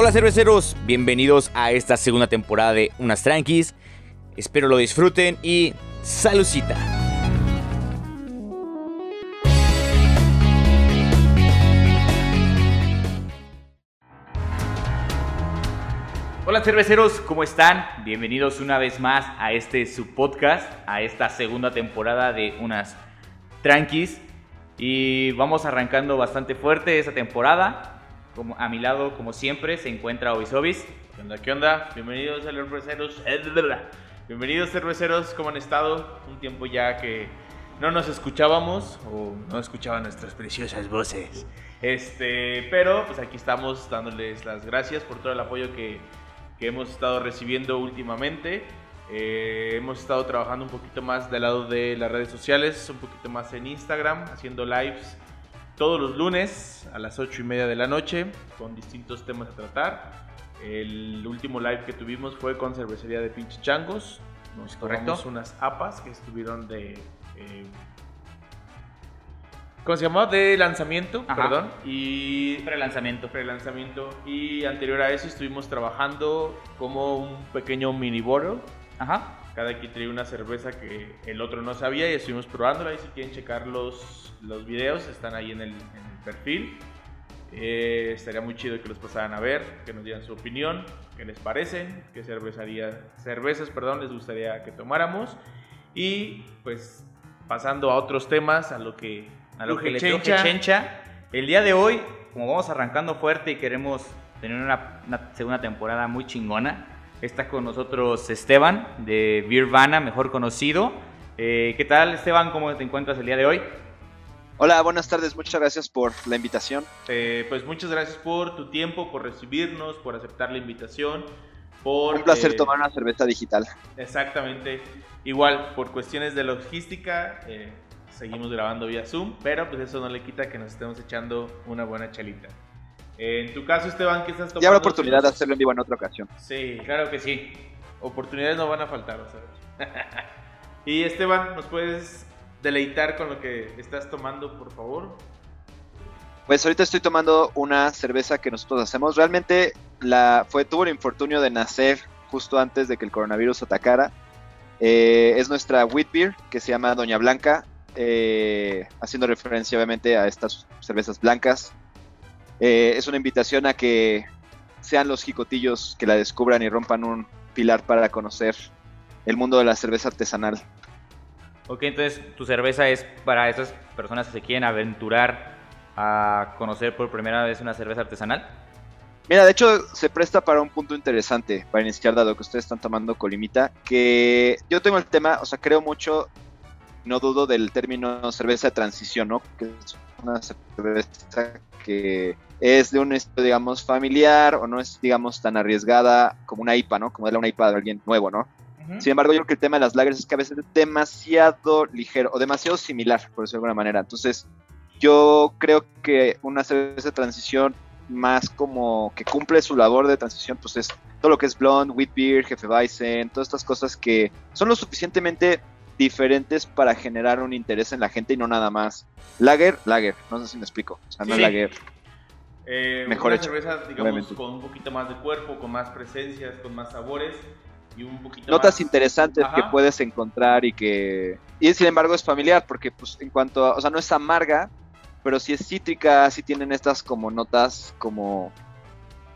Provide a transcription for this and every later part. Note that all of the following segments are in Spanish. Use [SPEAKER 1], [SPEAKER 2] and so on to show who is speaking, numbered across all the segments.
[SPEAKER 1] Hola cerveceros, bienvenidos a esta segunda temporada de Unas Tranquis. Espero lo disfruten y saludcita. Hola cerveceros, ¿cómo están? Bienvenidos una vez más a este su podcast, a esta segunda temporada de Unas Tranquis. Y vamos arrancando bastante fuerte esta temporada. Como, a mi lado, como siempre, se encuentra Obisobis.
[SPEAKER 2] ¿Qué onda? ¿Qué onda? Bienvenidos a cerveceros. Bienvenidos cerveceros, ¿cómo han estado? Un tiempo ya que no nos escuchábamos o no escuchaban nuestras preciosas voces. Este, pero pues aquí estamos dándoles las gracias por todo el apoyo que, que hemos estado recibiendo últimamente. Eh, hemos estado trabajando un poquito más del lado de las redes sociales, un poquito más en Instagram, haciendo lives todos los lunes a las 8 y media de la noche con distintos temas a tratar. El último live que tuvimos fue con cervecería de pinche changos. Nos
[SPEAKER 1] Correcto.
[SPEAKER 2] unas apas que estuvieron de... eh, ¿Cómo se llamó? De lanzamiento,
[SPEAKER 1] Ajá.
[SPEAKER 2] perdón. Y
[SPEAKER 1] Prelanzamiento.
[SPEAKER 2] prelanzamiento. Y anterior a eso estuvimos trabajando como un pequeño mini bottle.
[SPEAKER 1] Ajá.
[SPEAKER 2] Cada quien traía una cerveza que el otro no sabía y estuvimos probándola. Y si quieren checar los, los videos, están ahí en el, en el perfil. Eh, estaría muy chido que los pasaran a ver, que nos dieran su opinión, qué les parecen, qué cervecería, cervezas perdón, les gustaría que tomáramos. Y pues pasando a otros temas, a lo que,
[SPEAKER 1] A lo que le
[SPEAKER 2] Chencha.
[SPEAKER 1] chencha. El día de hoy, como vamos arrancando fuerte y queremos tener una, una segunda temporada muy chingona, está con nosotros Esteban de Birvana, mejor conocido. Eh, ¿Qué tal Esteban? ¿Cómo te encuentras el día de hoy?
[SPEAKER 3] Hola, buenas tardes, muchas gracias por la invitación.
[SPEAKER 2] Eh, pues muchas gracias por tu tiempo, por recibirnos, por aceptar la invitación. Por,
[SPEAKER 3] Un placer
[SPEAKER 2] eh,
[SPEAKER 3] tomar una cerveza digital.
[SPEAKER 2] Exactamente. Igual, por cuestiones de logística, eh, seguimos grabando vía Zoom, pero pues eso no le quita que nos estemos echando una buena chalita. En tu caso, Esteban, ¿qué estás tomando?
[SPEAKER 3] Ya habrá oportunidad de hacerlo en vivo en otra ocasión.
[SPEAKER 2] Sí, claro que sí. Oportunidades no van a faltar, vas a ver. y Esteban, ¿nos puedes deleitar con lo que estás tomando, por favor?
[SPEAKER 3] Pues ahorita estoy tomando una cerveza que nosotros hacemos. Realmente la fue tuvo el infortunio de nacer justo antes de que el coronavirus atacara. Eh, es nuestra wheat beer que se llama Doña Blanca, eh, haciendo referencia obviamente a estas cervezas blancas. Eh, es una invitación a que sean los jicotillos que la descubran y rompan un pilar para conocer el mundo de la cerveza artesanal.
[SPEAKER 1] Ok, entonces tu cerveza es para esas personas que se quieren aventurar a conocer por primera vez una cerveza artesanal.
[SPEAKER 3] Mira, de hecho se presta para un punto interesante para iniciar, dado que ustedes están tomando colimita, que yo tengo el tema, o sea, creo mucho, no dudo del término cerveza de transición, ¿no? Que es una cerveza que es de un estilo, digamos, familiar o no es, digamos, tan arriesgada como una IPA, ¿no? Como darle una IPA de alguien nuevo, ¿no? Sin embargo, yo creo que el tema de las lagers es que a veces es demasiado ligero o demasiado similar, por decirlo de alguna manera. Entonces, yo creo que una cerveza de transición más como que cumple su labor de transición, pues es todo lo que es blonde, wheat beer, jefe Weizen, todas estas cosas que son lo suficientemente diferentes para generar un interés en la gente y no nada más. Lager, lager, no sé si me explico. O sea, no
[SPEAKER 2] Sí.
[SPEAKER 3] lager.
[SPEAKER 2] Eh,
[SPEAKER 3] Mejor
[SPEAKER 2] una
[SPEAKER 3] hecho,
[SPEAKER 2] cerveza, digamos,
[SPEAKER 3] obviamente.
[SPEAKER 2] con un poquito más de cuerpo, con más presencias, con más sabores y un poquito
[SPEAKER 3] Notas
[SPEAKER 2] más...
[SPEAKER 3] interesantes
[SPEAKER 2] Ajá.
[SPEAKER 3] que puedes encontrar y que... Y sin embargo es familiar porque pues en cuanto a... O sea, no es amarga, pero sí es cítrica, sí tienen estas como notas como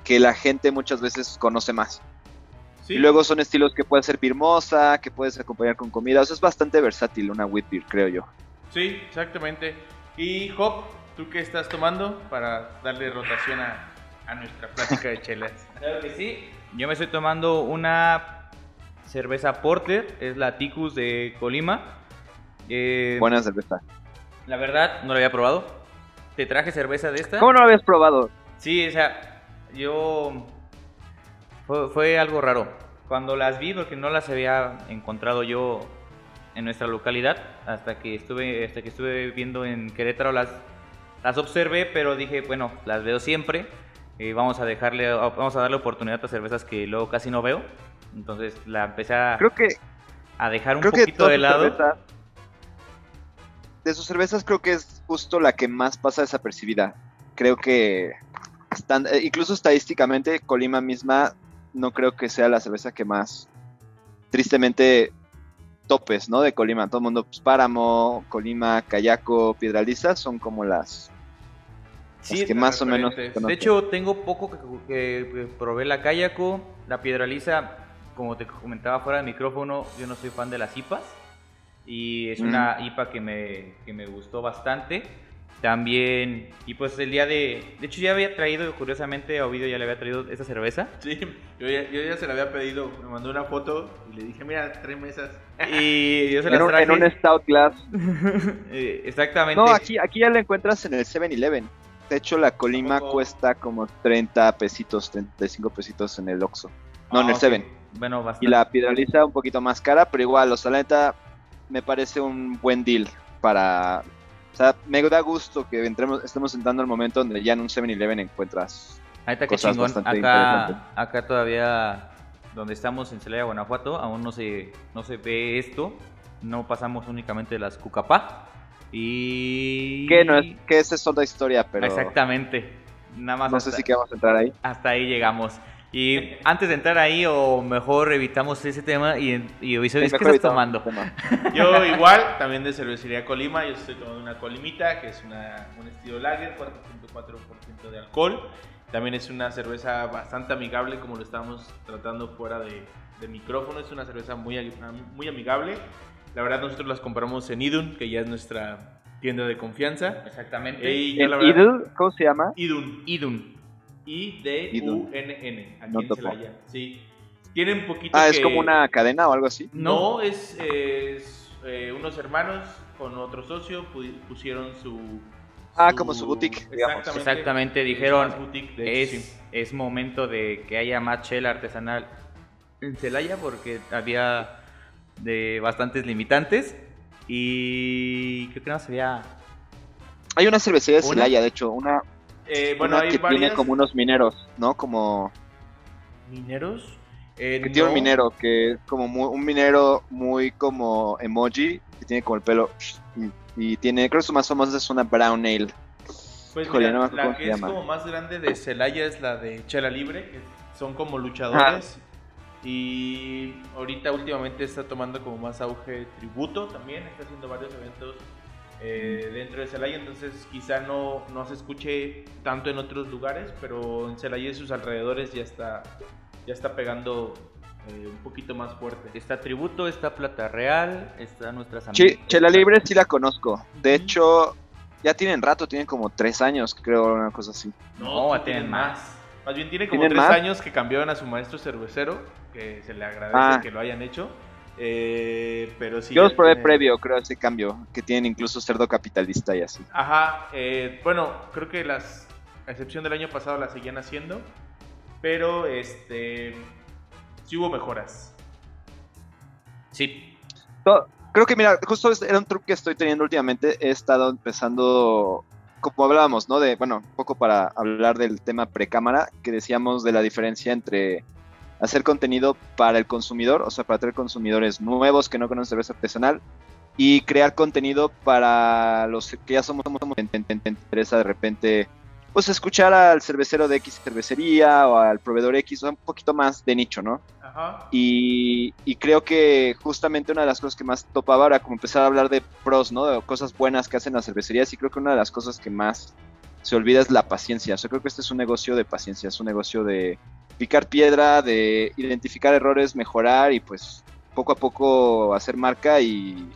[SPEAKER 3] que la gente muchas veces conoce más.
[SPEAKER 2] Sí,
[SPEAKER 3] Y luego son estilos que puedes ser birmosa, que puedes acompañar con comida. O sea, es bastante versátil una wheat beer, creo yo.
[SPEAKER 2] Sí, exactamente. Y Hop, ¿tú qué estás tomando para darle rotación a, a nuestra plática de chelas?
[SPEAKER 1] Claro que sí. Yo me estoy tomando una cerveza Porter, es la Ticus de Colima. Eh,
[SPEAKER 3] Buena cerveza.
[SPEAKER 1] La verdad, no la había probado. Te traje cerveza de esta.
[SPEAKER 3] ¿Cómo no lo habías probado?
[SPEAKER 1] Sí, o sea, yo... Fue, fue algo raro. Cuando las vi, porque no las había encontrado yo en nuestra localidad, hasta que estuve, hasta que estuve viendo en Querétaro las, las observé, pero dije, bueno, las veo siempre. y vamos a dejarle, vamos a darle oportunidad a cervezas que luego casi no veo. Entonces la empecé a,
[SPEAKER 3] Creo que
[SPEAKER 1] a dejar un poquito de lado.
[SPEAKER 3] de sus cervezas creo que es justo la que más pasa desapercibida. Creo que bastante, eh, incluso estadísticamente, Colima misma no creo que sea la cerveza que más, tristemente, topes, ¿no? De Colima. Todo el mundo, pues Páramo, Colima, Cayaco, Piedraliza son como las,
[SPEAKER 1] Sí,
[SPEAKER 3] que más o menos.
[SPEAKER 1] De hecho, tengo poco que, que- que probé la Kayako, la Piedraliza, como te comentaba fuera del micrófono, yo no soy fan de las IPAs. Y es
[SPEAKER 3] Mm.
[SPEAKER 1] una IPA que me, que me gustó bastante. También, y pues el día de... De hecho, ya había traído, curiosamente, a Ovidio ya le había traído esta cerveza.
[SPEAKER 2] Sí, yo ya, yo ya se la había pedido, me mandó una foto y le dije, mira, tres mesas.
[SPEAKER 1] Y yo se
[SPEAKER 3] en,
[SPEAKER 1] las
[SPEAKER 3] un,
[SPEAKER 1] traje.
[SPEAKER 3] en un Stout Glass.
[SPEAKER 1] Eh, Exactamente.
[SPEAKER 3] No, aquí, aquí ya la encuentras en el 7-Eleven. De hecho, la Colima
[SPEAKER 2] Tampoco.
[SPEAKER 3] cuesta como 30 pesitos, 35 pesitos en el Oxxo. No, en
[SPEAKER 1] Ah,
[SPEAKER 3] el
[SPEAKER 1] ok.
[SPEAKER 3] 7.
[SPEAKER 1] Bueno, bastante.
[SPEAKER 3] Y la Piedraliza un poquito más cara, pero igual, o sea, la neta, me parece un buen deal para... O sea, me da gusto que entremos, estemos entrando al momento donde ya en un 7-Eleven encuentras...
[SPEAKER 1] Ahí está,
[SPEAKER 3] cosas
[SPEAKER 1] chingón.
[SPEAKER 3] bastante
[SPEAKER 1] Acá, acá todavía, donde estamos en Celaya, Guanajuato, aún no se, no se ve esto. No pasamos únicamente las cucapá. Y.
[SPEAKER 3] Que no es, que esa es otra historia, pero
[SPEAKER 1] Exactamente. Nada más
[SPEAKER 3] no
[SPEAKER 1] hasta,
[SPEAKER 3] sé si que vamos a entrar ahí.
[SPEAKER 1] hasta ahí llegamos. Y antes de entrar ahí, o mejor evitamos ese tema y, y
[SPEAKER 3] Sí,
[SPEAKER 1] ¿qué
[SPEAKER 3] mejor
[SPEAKER 1] estás
[SPEAKER 3] evitamos
[SPEAKER 1] tomando?
[SPEAKER 2] Yo igual, también de cervecería Colima, yo estoy tomando una colimita, que es una, un estilo lager, 4.4% de alcohol. También es una cerveza bastante amigable, como lo estábamos tratando fuera de, de micrófono. Es una cerveza muy, muy amigable. La verdad, nosotros las compramos en Idun, que ya es nuestra tienda de confianza.
[SPEAKER 1] Exactamente.
[SPEAKER 2] Y yo,
[SPEAKER 3] ¿En
[SPEAKER 2] la verdad,
[SPEAKER 3] Idle? ¿Cómo se llama?
[SPEAKER 2] Idun.
[SPEAKER 1] Idun.
[SPEAKER 2] I-D-U-N-N, aquí
[SPEAKER 3] No
[SPEAKER 2] en
[SPEAKER 3] topo.
[SPEAKER 2] Celaya. Sí. Tienen un poquito
[SPEAKER 3] Ah, es
[SPEAKER 2] que-
[SPEAKER 3] como una cadena o algo así.
[SPEAKER 2] No, es, es, eh, unos hermanos con otro socio pu- pusieron su...
[SPEAKER 3] Ah, como su boutique, digamos.
[SPEAKER 1] Exactamente, dijeron,
[SPEAKER 2] boutique, de hecho,
[SPEAKER 1] es,
[SPEAKER 2] sí.
[SPEAKER 1] es momento de que haya más chela artesanal en Celaya porque había de bastantes limitantes y creo que no se veía
[SPEAKER 3] Hay una cervecería de. Celaya, de hecho, una,
[SPEAKER 2] Eh, bueno,
[SPEAKER 3] una
[SPEAKER 2] hay
[SPEAKER 3] que
[SPEAKER 2] varias...
[SPEAKER 3] tiene como unos mineros, ¿no? Como
[SPEAKER 2] ¿Mineros? Eh,
[SPEAKER 3] que tiene un minero, que es como muy- un minero muy como emoji, que tiene como el pelo y, tiene, creo que su más famosa es una brown ale.
[SPEAKER 2] Pues
[SPEAKER 3] Híjole,
[SPEAKER 2] mira,
[SPEAKER 3] no me acuerdo
[SPEAKER 2] la que es
[SPEAKER 3] llama.
[SPEAKER 2] como más grande de Celaya es la de Chela Libre, que son como luchadores.
[SPEAKER 3] Ah.
[SPEAKER 2] Y ahorita últimamente está tomando como más auge tributo también, está haciendo varios eventos eh, dentro de Celaya, entonces quizá no, no se escuche tanto en otros lugares, pero en Celaya y sus alrededores ya está, ya está pegando eh, un poquito más fuerte.
[SPEAKER 1] está tributo, está plata real, está nuestras amigas.
[SPEAKER 3] Chela Libre sí la conozco. De hecho, ya tienen rato, tienen como tres años, creo, una cosa así.
[SPEAKER 1] No,
[SPEAKER 2] sí
[SPEAKER 1] tienen más.
[SPEAKER 2] Más bien tiene como
[SPEAKER 3] ¿Tienen
[SPEAKER 2] tres
[SPEAKER 3] más?
[SPEAKER 2] años que cambiaron a su maestro cervecero, que se le agradece
[SPEAKER 3] Ah.
[SPEAKER 2] que lo hayan hecho. Eh, pero sí.
[SPEAKER 3] Yo los probé
[SPEAKER 2] tiene-
[SPEAKER 3] previo, creo, ese cambio, que tienen incluso cerdo capitalista y así.
[SPEAKER 2] Ajá, eh, bueno, creo que las, a excepción del año pasado, las seguían haciendo, pero este, sí hubo mejoras.
[SPEAKER 1] Sí,
[SPEAKER 3] Creo que, mira, justo era un truco que estoy teniendo últimamente. He estado empezando, como hablábamos, ¿no? De, bueno, un poco para hablar del tema precámara, que decíamos de la diferencia entre hacer contenido para el consumidor, o sea, para traer consumidores nuevos que no conocen cerveza artesanal, y crear contenido para los que ya somos, somos, somos- te, te- te interesa de repente, pues escuchar al cervecero de X cervecería o al proveedor X, un poquito más de nicho, ¿no?
[SPEAKER 2] Ajá.
[SPEAKER 3] Y, y creo que justamente una de las cosas que más topaba era como empezar a hablar de pros, ¿no? De cosas buenas que hacen las cervecerías y creo que una de las cosas que más se olvida es la paciencia. O sea, creo que este es un negocio de paciencia, es un negocio de picar piedra, de identificar errores, mejorar y pues poco a poco hacer marca y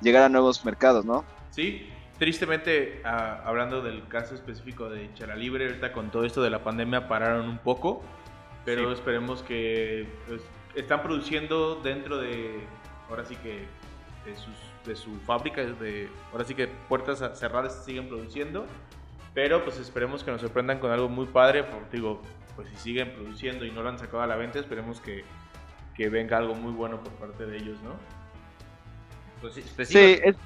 [SPEAKER 3] llegar a nuevos mercados, ¿no?
[SPEAKER 2] Sí, tristemente, ah, hablando del caso específico de Chela Libre, ahorita con todo esto de la pandemia pararon un poco, pero
[SPEAKER 1] Sí.
[SPEAKER 2] esperemos que pues, están produciendo dentro de, ahora sí que, de, sus, de su fábrica, de, ahora sí que puertas a- cerradas siguen produciendo, pero pues esperemos que nos sorprendan con algo muy padre, porque digo, pues si siguen produciendo y no lo han sacado a la venta, esperemos que, que venga algo muy bueno por parte de ellos, ¿no?
[SPEAKER 1] pues pues Sí,
[SPEAKER 3] es-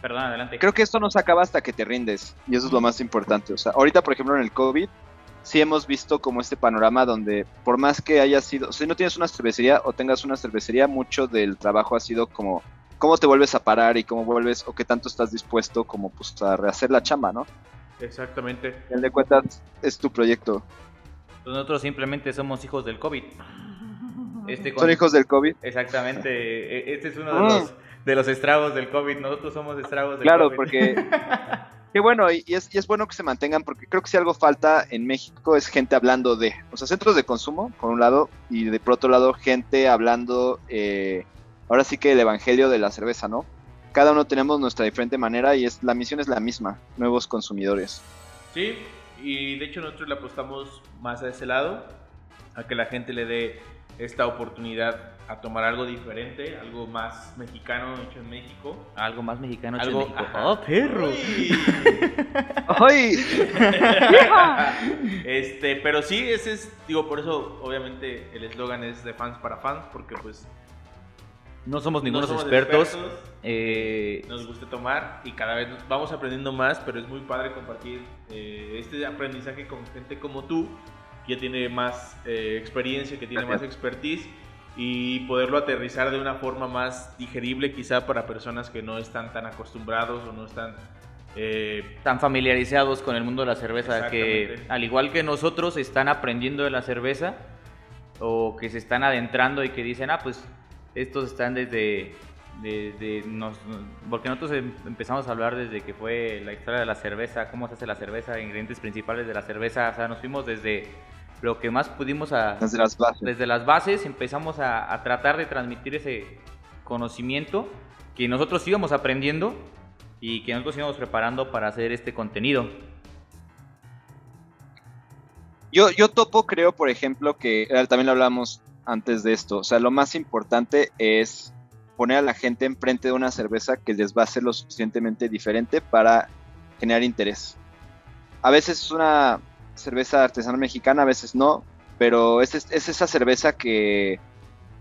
[SPEAKER 1] perdón, adelante.
[SPEAKER 3] creo que esto no se acaba hasta que te rindes y eso es lo más importante. O sea, ahorita, por ejemplo, en el COVID, sí hemos visto como este panorama donde por más que haya sido, si no tienes una cervecería o tengas una cervecería, mucho del trabajo ha sido como cómo te vuelves a parar y cómo vuelves o qué tanto estás dispuesto como pues a rehacer la chamba, ¿no?
[SPEAKER 2] Exactamente.
[SPEAKER 3] Al final de cuentas, es tu proyecto.
[SPEAKER 1] Nosotros simplemente somos hijos del COVID.
[SPEAKER 3] Este con... Son hijos del COVID.
[SPEAKER 1] Exactamente. E-, este es uno de, los, de los estragos del COVID. Nosotros somos estragos del
[SPEAKER 3] claro,
[SPEAKER 1] COVID.
[SPEAKER 3] Claro, porque Qué bueno, y es, y es bueno que se mantengan, porque creo que si algo falta en México es gente hablando de, o sea, centros de consumo, por un lado, y de por otro lado, gente hablando, eh, ahora sí que el evangelio de la cerveza, ¿no? Cada uno tenemos nuestra diferente manera y es la misión es la misma, nuevos consumidores.
[SPEAKER 2] Sí, y de hecho nosotros le apostamos más a ese lado, a que la gente le dé esta oportunidad a tomar algo diferente, algo más mexicano hecho en México.
[SPEAKER 1] Algo más mexicano hecho
[SPEAKER 2] algo,
[SPEAKER 1] en México.
[SPEAKER 2] ¡Oh, perro!
[SPEAKER 3] ¡Ay!
[SPEAKER 2] este, pero sí, ese es, digo, por eso obviamente el eslogan es de fans para fans, porque pues...
[SPEAKER 1] No somos ningunos expertos.
[SPEAKER 2] eh... Nos gusta tomar y cada vez vamos aprendiendo más, pero es muy padre compartir eh, este aprendizaje con gente como tú, ya tiene más eh, experiencia, que tiene más expertise y poderlo aterrizar de una forma más digerible quizá para personas que no están tan acostumbrados o no están
[SPEAKER 1] eh, tan familiarizados con el mundo de la cerveza que al igual que nosotros están aprendiendo de la cerveza o que se están adentrando y que dicen ah pues estos están desde, porque nosotros em, empezamos a hablar desde que fue la historia de la cerveza cómo se hace la cerveza ingredientes principales de la cerveza o sea nos fuimos desde lo que más pudimos a,
[SPEAKER 3] desde las bases,
[SPEAKER 1] desde las bases empezamos a, tratar de transmitir ese conocimiento que nosotros íbamos aprendiendo y que nosotros íbamos preparando para hacer este contenido.
[SPEAKER 3] Yo, yo topo, creo, por ejemplo, que eh, también lo hablamos antes de esto, o sea, lo más importante es poner a la gente enfrente de una cerveza que les va a ser lo suficientemente diferente para generar interés. A veces es una cerveza artesanal mexicana, a veces no, pero es, es esa cerveza que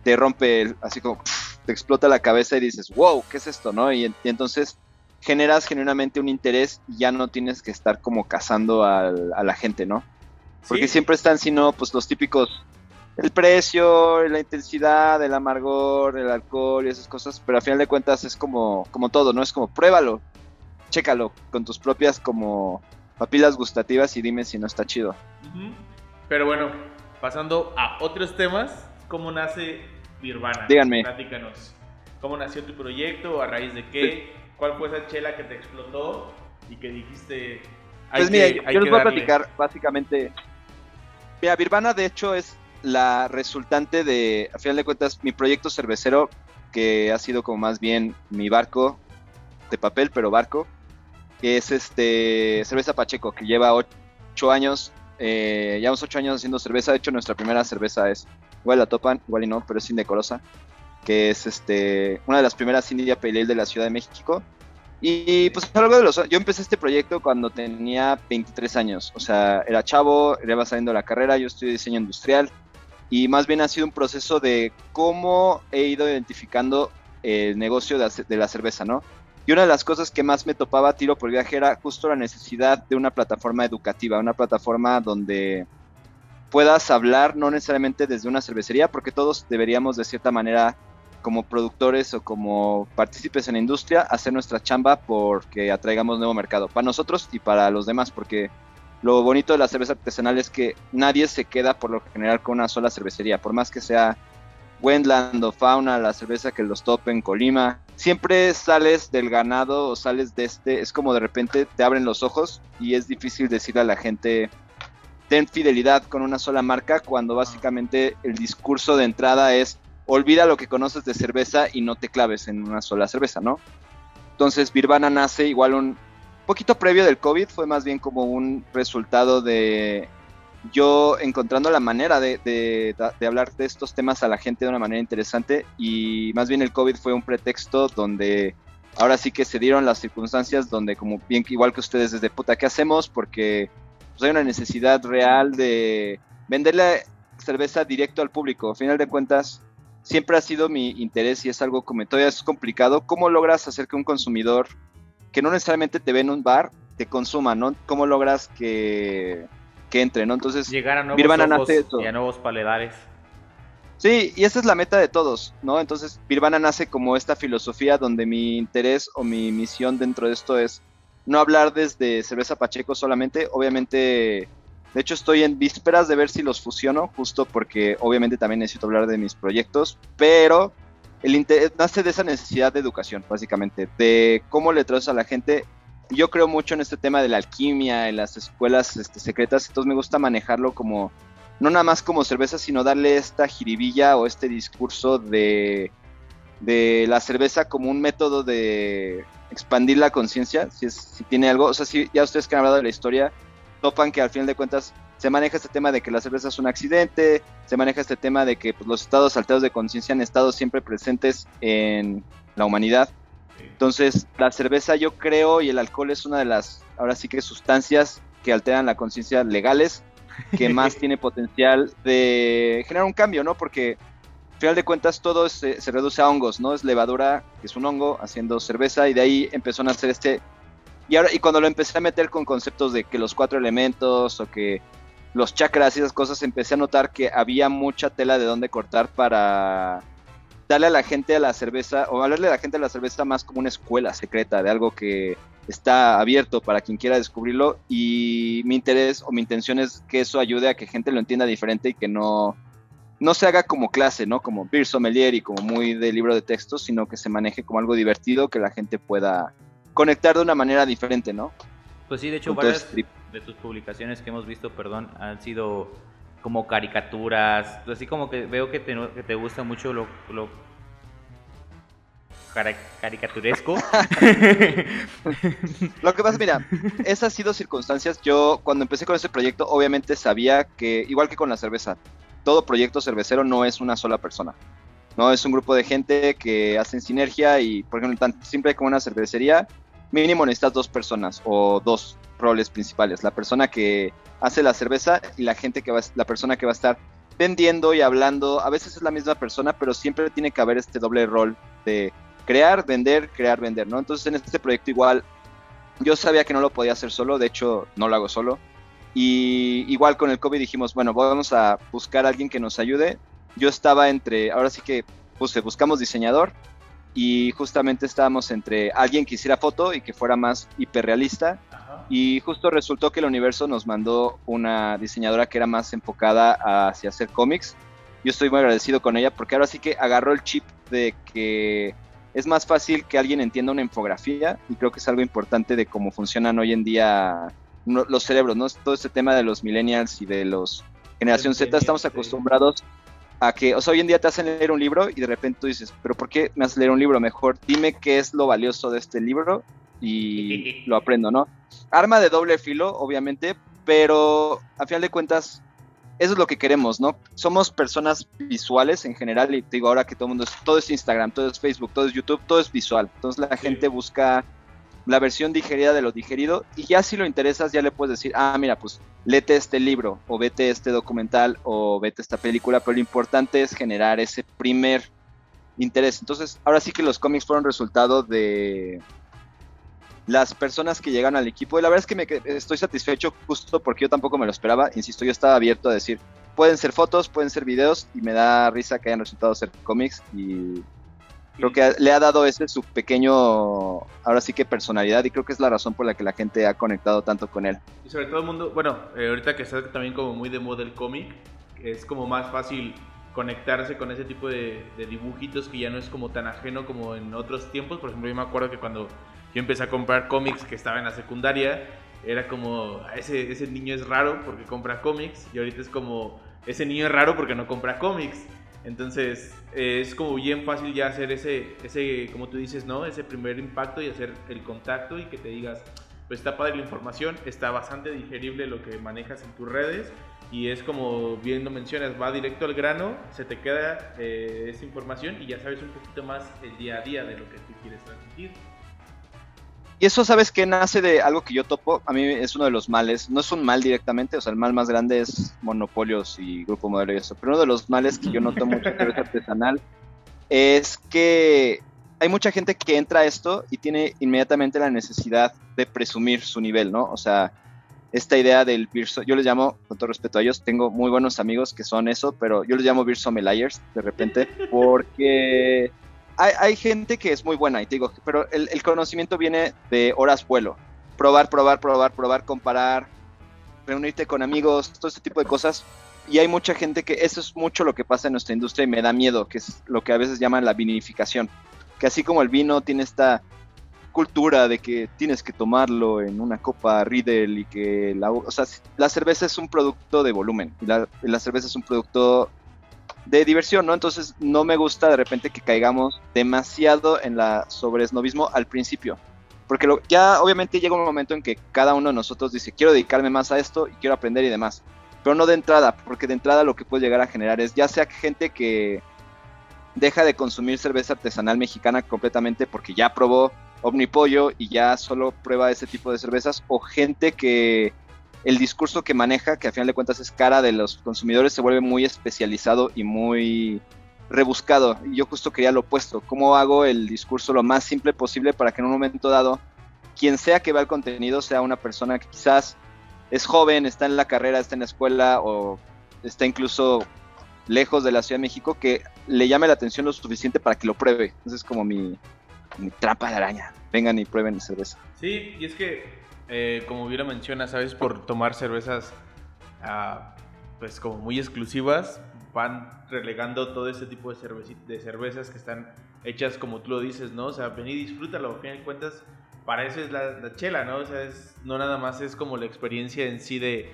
[SPEAKER 3] te rompe, así como te explota la cabeza y dices, wow, ¿qué es esto? ¿no? Y, entonces generas genuinamente un interés y ya no tienes que estar como cazando a la gente, ¿no? Porque siempre están, sino, pues los típicos, el precio, la intensidad, el amargor, el alcohol y esas cosas, pero al final de cuentas es como, como todo, ¿no? Es como pruébalo, chécalo con tus propias como papilas gustativas y dime si no está chido.
[SPEAKER 2] Pero bueno, pasando a otros temas, ¿cómo nace Nirvana?
[SPEAKER 3] Díganme.
[SPEAKER 2] Platícanos. ¿Cómo nació tu proyecto? ¿A raíz de qué? ¿Cuál fue esa chela que te explotó y que dijiste...
[SPEAKER 3] pues mira, yo les voy a platicar básicamente... Mira, Nirvana de hecho es la resultante de, a final de cuentas, mi proyecto cervecero, que ha sido como más bien mi barco de papel, pero barco, que es este cerveza Pacheco, que lleva ocho años, eh, llevamos ocho años haciendo cerveza. De hecho, nuestra primera cerveza es, igual la topan, igual y no, pero es indecorosa, que es este una de las primeras India Pale Ale de la Ciudad de México. Y pues algo de los, yo empecé este proyecto cuando tenía 23 años, o sea, era chavo, iba saliendo la carrera, yo estudié diseño industrial y más bien ha sido un proceso de cómo he ido identificando el negocio de la cerveza, ¿no? Y una de las cosas que más me topaba tiro por viaje era justo la necesidad de una plataforma educativa, una plataforma donde puedas hablar no necesariamente desde una cervecería, porque todos deberíamos de cierta manera como productores o como partícipes en la industria hacer nuestra chamba porque atraigamos nuevo mercado para nosotros y para los demás, porque lo bonito de la cerveza artesanal es que nadie se queda por lo general con una sola cervecería, por más que sea Wendland o Fauna, la cerveza que los tope en Colima. Siempre sales del ganado o sales de este, es como de repente te abren los ojos y es difícil decirle a la gente, ten fidelidad con una sola marca, cuando básicamente el discurso de entrada es, olvida lo que conoces de cerveza y no te claves en una sola cerveza, ¿no? Entonces, Birvana nace igual un poquito previo del COVID, fue más bien como un resultado de yo encontrando la manera de, hablar de estos temas a la gente de una manera interesante y más bien el COVID fue un pretexto donde ahora sí que se dieron las circunstancias donde como bien igual que ustedes desde puta, ¿qué hacemos? Porque pues, hay una necesidad real de venderle cerveza directo al público. A final de cuentas, siempre ha sido mi interés y es algo como todavía es complicado. ¿Cómo logras hacer que un consumidor que no necesariamente te ve en un bar te consuma, ¿no? ¿Cómo logras que que entre, ¿no? Entonces,
[SPEAKER 1] llegar a nuevos y a nuevos paledares.
[SPEAKER 3] Sí, y esa es la meta de todos, ¿no? Entonces, Birvana nace como esta filosofía donde mi interés o mi misión dentro de esto es no hablar desde cerveza Pacheco solamente, obviamente, de hecho estoy en vísperas de ver si los fusiono, justo porque obviamente también necesito hablar de mis proyectos, pero el nace de esa necesidad de educación, básicamente, de cómo le traes a la gente. Yo creo mucho en este tema de la alquimia, en las escuelas este, secretas, entonces me gusta manejarlo como, no nada más como cerveza, sino darle esta jiribilla o este discurso de, de la cerveza como un método de expandir la conciencia, si, si tiene algo, o sea, si ya ustedes que han hablado de la historia, topan que al final de cuentas se maneja este tema de que la cerveza es un accidente, se maneja este tema de que pues, los estados alterados de conciencia han estado siempre presentes en la humanidad. Entonces, la cerveza yo creo y el alcohol es una de las, ahora sí que sustancias que alteran la conciencia legales, que más tiene potencial de generar un cambio, ¿no? Porque al final de cuentas todo se, se, reduce a hongos, ¿no? Es levadura, que es un hongo, haciendo cerveza y de ahí empezó a nacer este... Y, ahora, y cuando lo empecé a meter con conceptos de que los cuatro elementos o que los chakras y esas cosas, empecé a notar que había mucha tela de dónde cortar para darle a la gente a la cerveza, o hablarle a la gente a la cerveza más como una escuela secreta, de algo que está abierto para quien quiera descubrirlo. Y mi interés o mi intención es que eso ayude a que gente lo entienda diferente y que no, no se haga como clase, ¿no? Como beer sommelier y como muy de libro de texto, sino que se maneje como algo divertido que la gente pueda conectar de una manera diferente, ¿no?
[SPEAKER 1] Pues sí, de hecho, varias de tus publicaciones que hemos visto, perdón, han sido como caricaturas, así como que veo que te, que te gusta mucho lo, lo caricaturesco.
[SPEAKER 3] lo que pasa, mira, esas han sido circunstancias. Yo cuando empecé con este proyecto, obviamente sabía que, igual que con la cerveza, todo proyecto cervecero no es una sola persona. No es un grupo de gente que hacen sinergia y, por ejemplo, tan simple como una cervecería, mínimo necesitas dos personas o dos roles principales. La persona que hace la cerveza y la gente que va, la persona que va a estar vendiendo y hablando. A veces es la misma persona, pero siempre tiene que haber este doble rol de crear, vender, crear, vender, ¿no? Entonces en este proyecto igual yo sabía que no lo podía hacer solo, de hecho no lo hago solo. Y igual con el COVID dijimos, bueno, vamos a buscar a alguien que nos ayude. Yo estaba entre, ahora sí que puse, buscamos diseñador, y justamente estábamos entre alguien que hiciera foto y que fuera más hiperrealista. Y justo resultó que el universo nos mandó una diseñadora que era más enfocada hacia hacer cómics. Yo estoy muy agradecido con ella porque ahora sí que agarró el chip de que es más fácil que alguien entienda una infografía y creo que es algo importante de cómo funcionan hoy en día los cerebros, ¿no? Todo este tema de los millennials y de los generación Z, estamos acostumbrados a que, o sea, hoy en día te hacen leer un libro y de repente tú dices, pero ¿por qué me haces leer un libro? Mejor dime qué es lo valioso de este libro y lo aprendo, ¿no? Arma de doble filo, obviamente, pero a final de cuentas, eso es lo que queremos, ¿no? Somos personas visuales en general y te digo ahora que todo el mundo es, todo es Instagram, todo es Facebook, todo es YouTube, todo es visual. Entonces la gente busca la versión digerida de lo digerido y ya si lo interesas ya le puedes decir, ah, mira, pues lete este libro o vete este documental o vete esta película, pero lo importante es generar ese primer interés. Entonces, ahora sí que los cómics fueron resultado de las personas que llegan al equipo y la verdad es que me estoy satisfecho justo porque yo tampoco me lo esperaba, insisto, yo estaba abierto a decir, pueden ser fotos, pueden ser videos y me da risa que hayan resultado ser cómics y Creo que le ha dado ese su pequeño, ahora sí que personalidad y creo que es la razón por la que la gente ha conectado tanto con él.
[SPEAKER 2] Y sobre todo el mundo, bueno, eh, ahorita que está también como muy de moda el cómic, es como más fácil conectarse con ese tipo de, dibujitos que ya no es como tan ajeno como en otros tiempos. Por ejemplo, yo me acuerdo que cuando yo empecé a comprar cómics que estaba en la secundaria, era como, ah, ese, ese niño es raro porque compra cómics y ahorita es como, ese niño es raro porque no compra cómics. Entonces es como bien fácil ya hacer ese, ese, como tú dices, ¿no? Ese primer impacto y hacer el contacto y que te digas, pues está padre la información, está bastante digerible lo que manejas en tus redes y es como bien lo mencionas, va directo al grano, se te queda eh, esa información y ya sabes un poquito más el día a día de lo que tú quieres transmitir.
[SPEAKER 3] Y eso, ¿sabes que Nace de algo que yo topo. A mí es uno de los males. No es un mal directamente, o sea, el mal más grande es monopolios y grupo modelo y eso. Pero uno de los males que yo noto mucho que es artesanal es que hay mucha gente que entra a esto y tiene inmediatamente la necesidad de presumir su nivel, ¿no? O sea, esta idea del beer, yo les llamo, con todo respeto a ellos, tengo muy buenos amigos que son eso, pero yo les llamo beer sommeliers de repente, porque hay, gente que es muy buena, y te digo, pero el, conocimiento viene de horas vuelo. probar, probar, probar, probar, comparar, reunirte con amigos, todo ese tipo de cosas. Y hay mucha gente que eso es mucho lo que pasa en nuestra industria y me da miedo, que es lo que a veces llaman la vinificación. Que así como el vino tiene esta cultura de que tienes que tomarlo en una copa Riedel y que la, o sea, la cerveza es un producto de volumen y la cerveza es un producto de diversión, ¿no? Entonces no me gusta de repente que caigamos demasiado en la sobresnovismo al principio. Porque lo, ya obviamente llega un momento en que cada uno de nosotros dice, quiero dedicarme más a esto y quiero aprender y demás. Pero no de entrada, porque de entrada lo que puede llegar a generar es ya sea gente que deja de consumir cerveza artesanal mexicana completamente porque ya probó Omnipollo y ya solo prueba ese tipo de cervezas, o gente que el discurso que maneja, que a final de cuentas es cara de los consumidores, se vuelve muy especializado y muy rebuscado. Yo justo quería lo opuesto. ¿Cómo hago el discurso lo más simple posible para que en un momento dado, quien sea que vea el contenido sea una persona que quizás es joven, está en la carrera, está en la escuela o está incluso lejos de la Ciudad de México, que le llame la atención lo suficiente para que lo pruebe. Entonces es como mi, mi trampa de araña. Vengan y prueben cerveza.
[SPEAKER 2] Sí, y es que, eh, como bien lo menciona, ¿sabes? Por tomar cervezas, ah, pues como muy exclusivas, van relegando todo ese tipo de, de cervezas que están hechas como tú lo dices, ¿no? O sea, ven y disfrútalo, al final de cuentas, para eso es la, la chela, ¿no? O sea, es, no nada más es como la experiencia en sí de,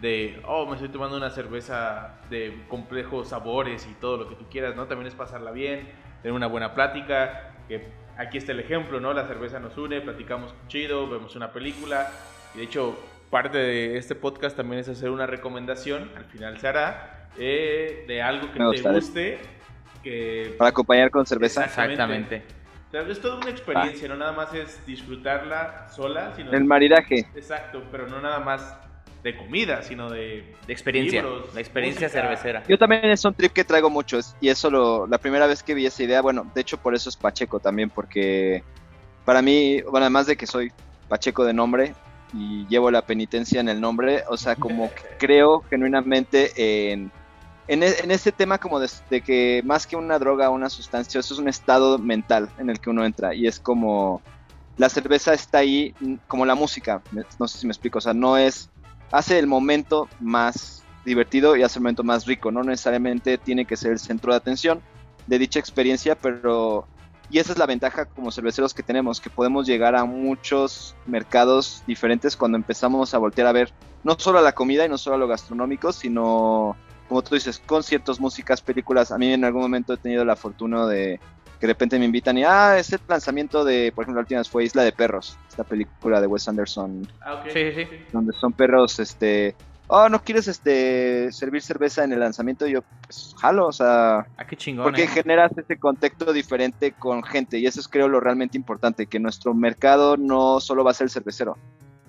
[SPEAKER 2] de, oh, me estoy tomando una cerveza de complejos sabores y todo lo que tú quieras, ¿no? También es pasarla bien, tener una buena plática, que aquí está el ejemplo, ¿no? La cerveza nos une, platicamos chido, vemos una película, y de hecho, parte de este podcast también es hacer una recomendación, al final se hará, eh, de algo que te guste, que...
[SPEAKER 3] Para acompañar con cerveza.
[SPEAKER 1] Exactamente.
[SPEAKER 2] O sea, es toda una experiencia, no nada más es disfrutarla sola, sino...
[SPEAKER 3] El maridaje.
[SPEAKER 2] Exacto, pero no nada más de comida, sino de...
[SPEAKER 1] De experiencia.
[SPEAKER 2] libros,
[SPEAKER 1] la experiencia
[SPEAKER 2] música.
[SPEAKER 1] cervecera.
[SPEAKER 3] Yo también es un trip que traigo mucho y eso lo, la primera vez que vi esa idea, bueno, de hecho por eso es Pacheco también, porque para mí, bueno, además de que soy Pacheco de nombre y llevo la penitencia en el nombre, o sea, como que creo genuinamente en, en, e- en ese tema como de, de que más que una droga o una sustancia, eso es un estado mental en el que uno entra y es como la cerveza está ahí como la música, no sé si me explico, o sea, no es, hace el momento más divertido y hace el momento más rico, no necesariamente tiene que ser el centro de atención de dicha experiencia, pero y esa es la ventaja como cerveceros que tenemos, que podemos llegar a muchos mercados diferentes cuando empezamos a voltear a ver no solo a la comida y no solo a lo gastronómico, sino como tú dices, conciertos, músicas, películas. A mí en algún momento he tenido la fortuna de que de repente me invitan y, ah, es el lanzamiento de, por ejemplo, la última vez fue Isla de Perros, esta película de Wes Anderson,
[SPEAKER 2] Ah, ok.
[SPEAKER 1] Sí, sí, sí.
[SPEAKER 3] donde son perros, este, oh, ¿no quieres este servir cerveza en el lanzamiento? Y yo, pues, jalo, o sea,
[SPEAKER 1] Ah, qué chingón.
[SPEAKER 3] porque
[SPEAKER 1] eh.
[SPEAKER 3] generas ese contexto diferente con gente y eso es creo lo realmente importante, que nuestro mercado no solo va a ser el cervecero.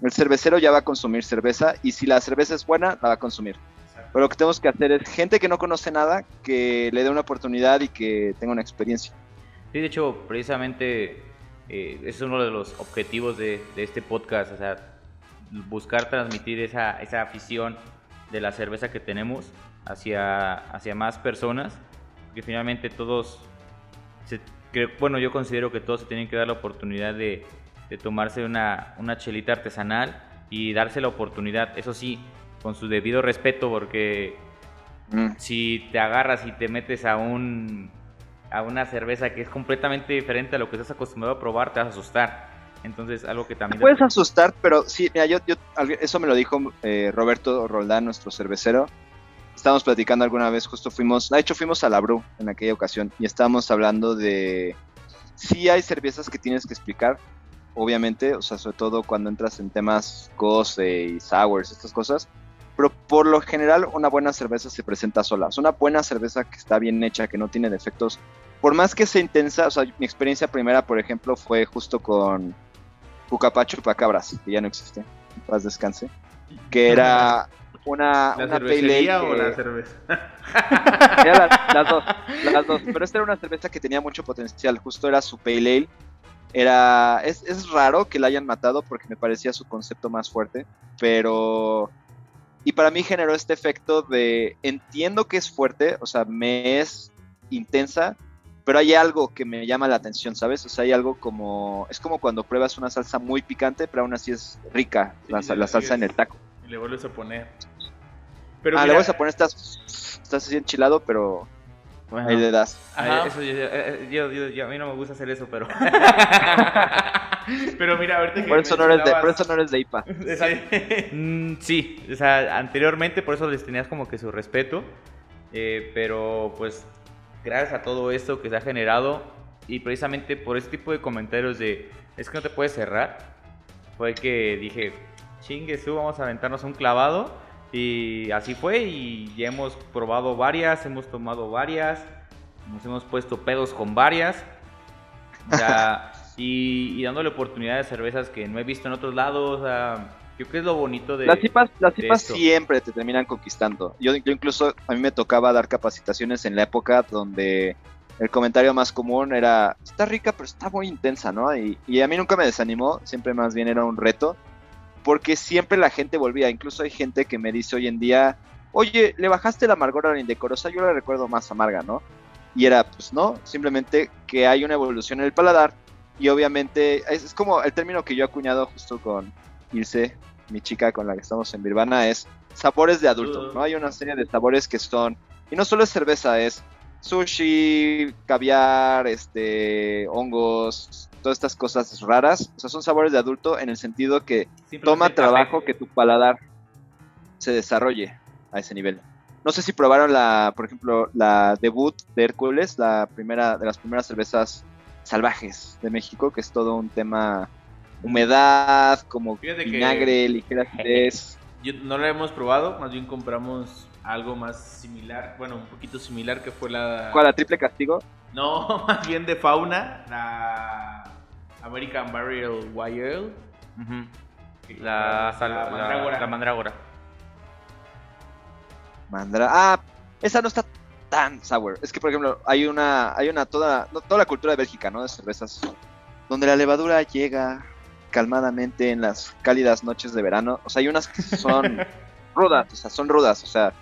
[SPEAKER 3] El cervecero ya va a consumir cerveza y si la cerveza es buena, la va a consumir. Pero lo que tenemos que hacer es gente que no conoce nada, que le dé una oportunidad y que tenga una experiencia.
[SPEAKER 1] Sí, de hecho, precisamente eh, es uno de los objetivos de, de este podcast, o sea, buscar transmitir esa, esa afición de la cerveza que tenemos hacia, hacia más personas, que finalmente todos, se- creo- bueno, yo considero que todos se tienen que dar la oportunidad de, de tomarse una, una chelita artesanal y darse la oportunidad, eso sí, con su debido respeto, porque
[SPEAKER 3] Mm.
[SPEAKER 1] si te agarras y te metes a un a una cerveza que es completamente diferente a lo que estás acostumbrado a probar, te vas a asustar. Entonces, algo que
[SPEAKER 3] Te
[SPEAKER 1] también...
[SPEAKER 3] puedes asustar, pero sí, mira, yo, yo, eso me lo dijo eh, Roberto Roldán, nuestro cervecero. Estábamos platicando alguna vez, justo fuimos, de hecho fuimos a la Bru en aquella ocasión y estábamos hablando de sí hay cervezas que tienes que explicar, obviamente, o sea, sobre todo cuando entras en temas goce y sours, estas cosas, pero por lo general una buena cerveza se presenta sola. Es una buena cerveza que está bien hecha, que no tiene defectos. Por más que sea intensa, o sea, mi experiencia primera, por ejemplo, fue justo con Cucapacho Chupacabras, que ya no existe, paz descanse, que era una,
[SPEAKER 2] ¿La
[SPEAKER 3] una
[SPEAKER 2] cervecería o
[SPEAKER 3] que-
[SPEAKER 2] la cerveza?
[SPEAKER 3] era la- las dos, las dos. Pero esta era una cerveza que tenía mucho potencial. Justo era su pale ale. Era, es, es raro que la hayan matado porque me parecía su concepto más fuerte. Pero... Y para mí generó este efecto de... Entiendo que es fuerte, o sea, me es intensa. pero hay algo que me llama la atención, ¿sabes? O sea, hay algo como, es como cuando pruebas una salsa muy picante, pero aún así es rica la,
[SPEAKER 2] Sí,
[SPEAKER 3] la salsa en el taco.
[SPEAKER 2] Y le vuelves a poner. Pero
[SPEAKER 3] ah, le vas a poner, estás, estás así enchilado, pero
[SPEAKER 1] Bueno,
[SPEAKER 3] ahí le das.
[SPEAKER 2] Ajá.
[SPEAKER 1] eso yo, eh, yo- yo- yo- a mí no me gusta hacer eso, pero...
[SPEAKER 2] Pero mira, ahorita que
[SPEAKER 3] Por eso, no eres de, por eso no eres de IPA.
[SPEAKER 2] Sí.
[SPEAKER 1] Mm, sí, o sea, anteriormente por eso les tenías como que su respeto, eh, pero pues gracias a todo esto que se ha generado y precisamente por ese tipo de comentarios de es que no te puedes cerrar, fue que dije, chingue su, vamos a aventarnos un clavado y así fue y ya hemos probado varias, hemos tomado varias, nos hemos puesto pedos con varias. Sea, y, y dándole oportunidad de cervezas que no he visto en otros lados. Yo creo que es lo bonito de.
[SPEAKER 3] Las IPAs, las
[SPEAKER 1] de
[SPEAKER 3] IPAs
[SPEAKER 1] esto.
[SPEAKER 3] siempre te terminan conquistando. Yo, yo incluso, a mí me tocaba dar capacitaciones en la época donde el comentario más común era, está rica, pero está muy intensa, ¿no? Y, y a mí nunca me desanimó, siempre más bien era un reto, porque siempre la gente volvía. Incluso hay gente que me dice hoy en día, oye, le bajaste la amargor a la indecorosa, yo la recuerdo más amarga, ¿no? Y era, pues no, simplemente que hay una evolución en el paladar y obviamente es, es como el término que yo he acuñado justo con Ilse, mi chica con la que estamos en Birvana, es sabores de adulto, ¿no? Hay una serie de sabores que son, y no solo es cerveza, es sushi, caviar, este, hongos, todas estas cosas raras, o sea, son sabores de adulto en el sentido que toma trabajo que tu paladar se desarrolle a ese nivel. No sé si probaron la, por ejemplo, la debut de Hércules, la primera de las primeras cervezas salvajes de México, que es todo un tema humedad, como
[SPEAKER 2] Fíjate que-
[SPEAKER 3] vinagre, ligera acidez.
[SPEAKER 2] Yo- no lo hemos probado, más bien compramos algo más similar, bueno, un poquito similar que fue la...
[SPEAKER 3] ¿Cuál? La triple castigo.
[SPEAKER 2] No, más bien de fauna, la American Barrel Wild.
[SPEAKER 1] La, sal- la-
[SPEAKER 2] mandrágora.
[SPEAKER 1] la mandrágora.
[SPEAKER 3] Mandra. Ah, esa no está tan sour. Es que, por ejemplo, hay una, hay una toda, toda la cultura de Bélgica, ¿no? De cervezas, donde la levadura llega calmadamente en las cálidas noches de verano. O sea, hay unas que son rudas, o sea, son rudas. O sea,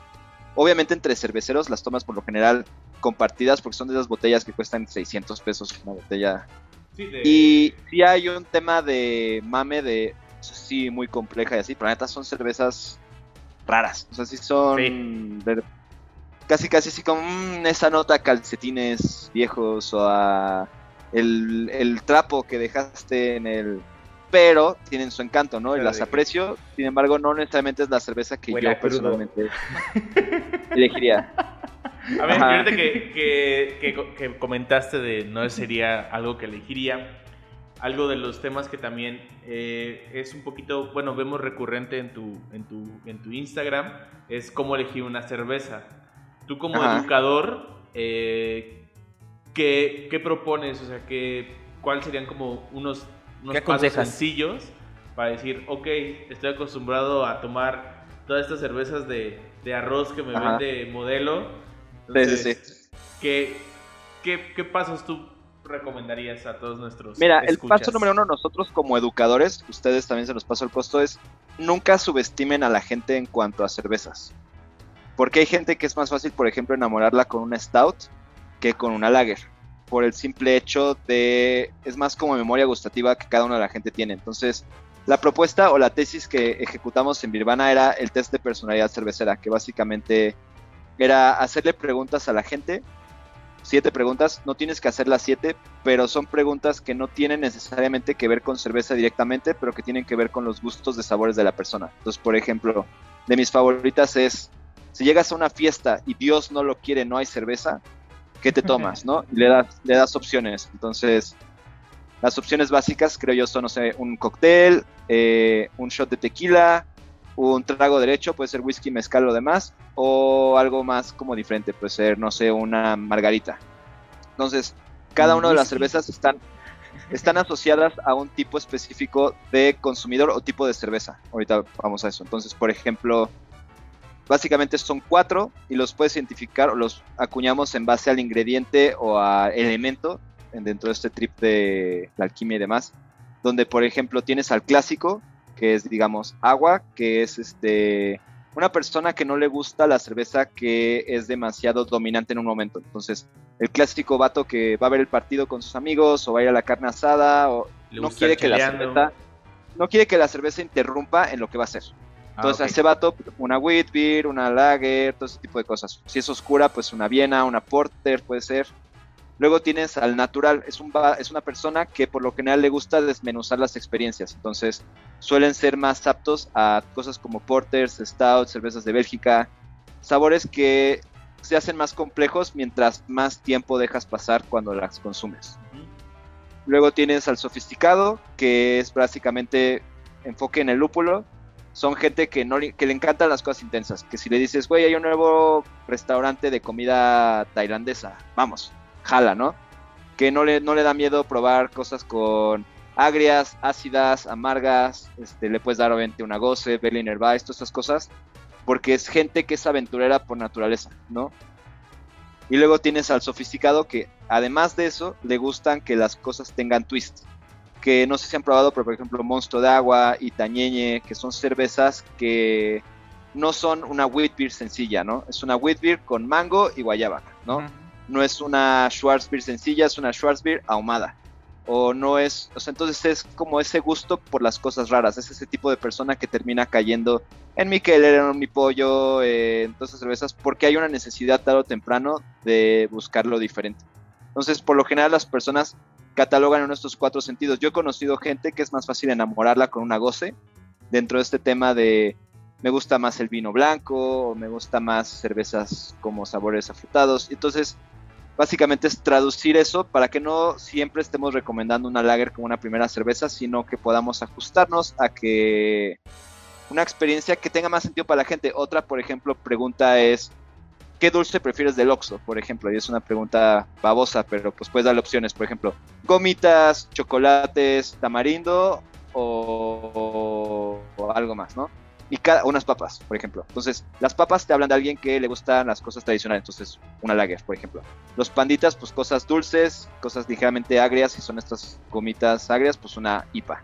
[SPEAKER 3] obviamente entre cerveceros las tomas por lo general compartidas porque son de esas botellas que cuestan 600 pesos una botella.
[SPEAKER 2] Sí, de-
[SPEAKER 3] Y sí hay un tema de mame de, o sea, sí, muy compleja y así, pero la neta son cervezas raras. O sea, sí son
[SPEAKER 1] Sí.
[SPEAKER 3] Casi casi así como mm, esa nota a calcetines viejos o a el, el trapo que dejaste en el... Pero tienen su encanto, ¿no? Y las aprecio, sin embargo, no necesariamente es la cerveza que yo
[SPEAKER 1] crudo.
[SPEAKER 3] personalmente elegiría.
[SPEAKER 2] A ver, ahorita que, que, que comentaste de no sería algo que elegiría, algo de los temas que también eh, es un poquito, bueno, vemos recurrente en tu, en tu, en tu Instagram, es cómo elegir una cerveza. Tú como
[SPEAKER 3] Ajá.
[SPEAKER 2] educador, eh, ¿qué, qué propones? O sea, ¿qué, ¿cuáles serían como unos, unos
[SPEAKER 1] ¿Qué
[SPEAKER 2] pasos sencillos para decir, ok, estoy acostumbrado a tomar todas estas cervezas de, de arroz que me
[SPEAKER 3] Ajá.
[SPEAKER 2] vende modelo?
[SPEAKER 3] Sí, sí,
[SPEAKER 2] Entonces, ¿qué, qué, qué pasos tú recomendarías a todos nuestros
[SPEAKER 3] Mira, el paso número uno, nosotros como educadores, ustedes también se los paso el costo, es nunca subestimen a la gente en cuanto a cervezas. Porque hay gente que es más fácil, por ejemplo, enamorarla con una stout que con una lager. Por el simple hecho de, es más como memoria gustativa que cada una de la gente tiene. Entonces, la propuesta o la tesis que ejecutamos en Birvana era el test de personalidad cervecera, que básicamente era hacerle preguntas a la gente siete preguntas, no tienes que hacer las siete, pero son preguntas que no tienen necesariamente que ver con cerveza directamente, pero que tienen que ver con los gustos de sabores de la persona. Entonces, por ejemplo, de mis favoritas es, si llegas a una fiesta y Dios no lo quiere, no hay cerveza, ¿qué te tomas, no? Y le das, le das opciones. Entonces, las opciones básicas creo yo son, no sé, un cóctel, eh, un shot de tequila, un trago derecho, puede ser whisky, mezcal o demás, o algo más como diferente, puede ser, no sé, una margarita. Entonces, cada una de las cervezas están, están asociadas a un tipo específico de consumidor o tipo de cerveza. Ahorita vamos a eso. Entonces, por ejemplo, básicamente son cuatro y los puedes identificar o los acuñamos en base al ingrediente o a elemento en- dentro de este trip de la alquimia y demás. Donde, por ejemplo, tienes al clásico, que es, digamos, agua, que es este una persona que no le gusta la cerveza que es demasiado dominante en un momento. Entonces, el clásico vato que va a ver el partido con sus amigos o va a ir a la carne asada o
[SPEAKER 2] Le
[SPEAKER 3] no
[SPEAKER 2] gusta
[SPEAKER 3] quiere
[SPEAKER 2] el
[SPEAKER 3] que la
[SPEAKER 2] cheleando.
[SPEAKER 3] cerveza no quiere que la cerveza interrumpa en lo que va a hacer.
[SPEAKER 2] Ah,
[SPEAKER 3] Entonces a
[SPEAKER 2] ok.
[SPEAKER 3] ese vato una wheat beer, una lager, todo ese tipo de cosas. Si es oscura, pues una viena, una porter puede ser. Luego tienes al natural, es, un va- es una persona que por lo general le gusta desmenuzar las experiencias. Entonces suelen ser más aptos a cosas como porters, stouts, cervezas de Bélgica, sabores que se hacen más complejos mientras más tiempo dejas pasar cuando las consumes. Luego tienes al sofisticado, que es básicamente enfoque en el lúpulo. Son gente que, no, le- que le encantan las cosas intensas. Que si le dices, güey, hay un nuevo restaurante de comida tailandesa, vamos, jala, ¿no? Que no le, no le da miedo probar cosas con agrias, ácidas, amargas. Este, le puedes dar obviamente una goce, Berliner Weiss, todas esas cosas. Porque es gente que es aventurera por naturaleza, ¿no? Y luego tienes al sofisticado que, además de eso, le gustan que las cosas tengan twist. Que no sé si han probado, pero por ejemplo, Monstruo de Agua y Tañeñe, que son cervezas que no son una wheat beer sencilla, ¿no? Es una wheat beer con mango y guayaba, ¿no? No es una Schwarzbier sencilla, es una Schwarzbier ahumada. O no es, o sea, entonces es como ese gusto por las cosas raras. Es ese tipo de persona que termina cayendo en mi Keller, en mi pollo, eh, en todas esas cervezas, porque hay una necesidad tarde o temprano de buscar lo diferente. Entonces, por lo general, las personas catalogan en estos cuatro sentidos. Yo he conocido gente que es más fácil enamorarla con una goce dentro de este tema de me gusta más el vino blanco o me gusta más cervezas como sabores afrutados. Entonces, básicamente es traducir eso para que no siempre estemos recomendando una lager como una primera cerveza, sino que podamos ajustarnos a que una experiencia que tenga más sentido para la gente. Otra, por ejemplo, pregunta es, ¿qué dulce prefieres del Oxxo, por ejemplo? Y es una pregunta babosa, pero pues puedes darle opciones, por ejemplo, gomitas, chocolates, tamarindo o, algo más, ¿no? Y cada, unas papas, por ejemplo. Entonces, las papas te hablan de alguien que le gustan las cosas tradicionales, entonces una lager, por ejemplo. Los panditas, pues cosas dulces, cosas ligeramente agrias, y son estas gomitas agrias, pues una IPA.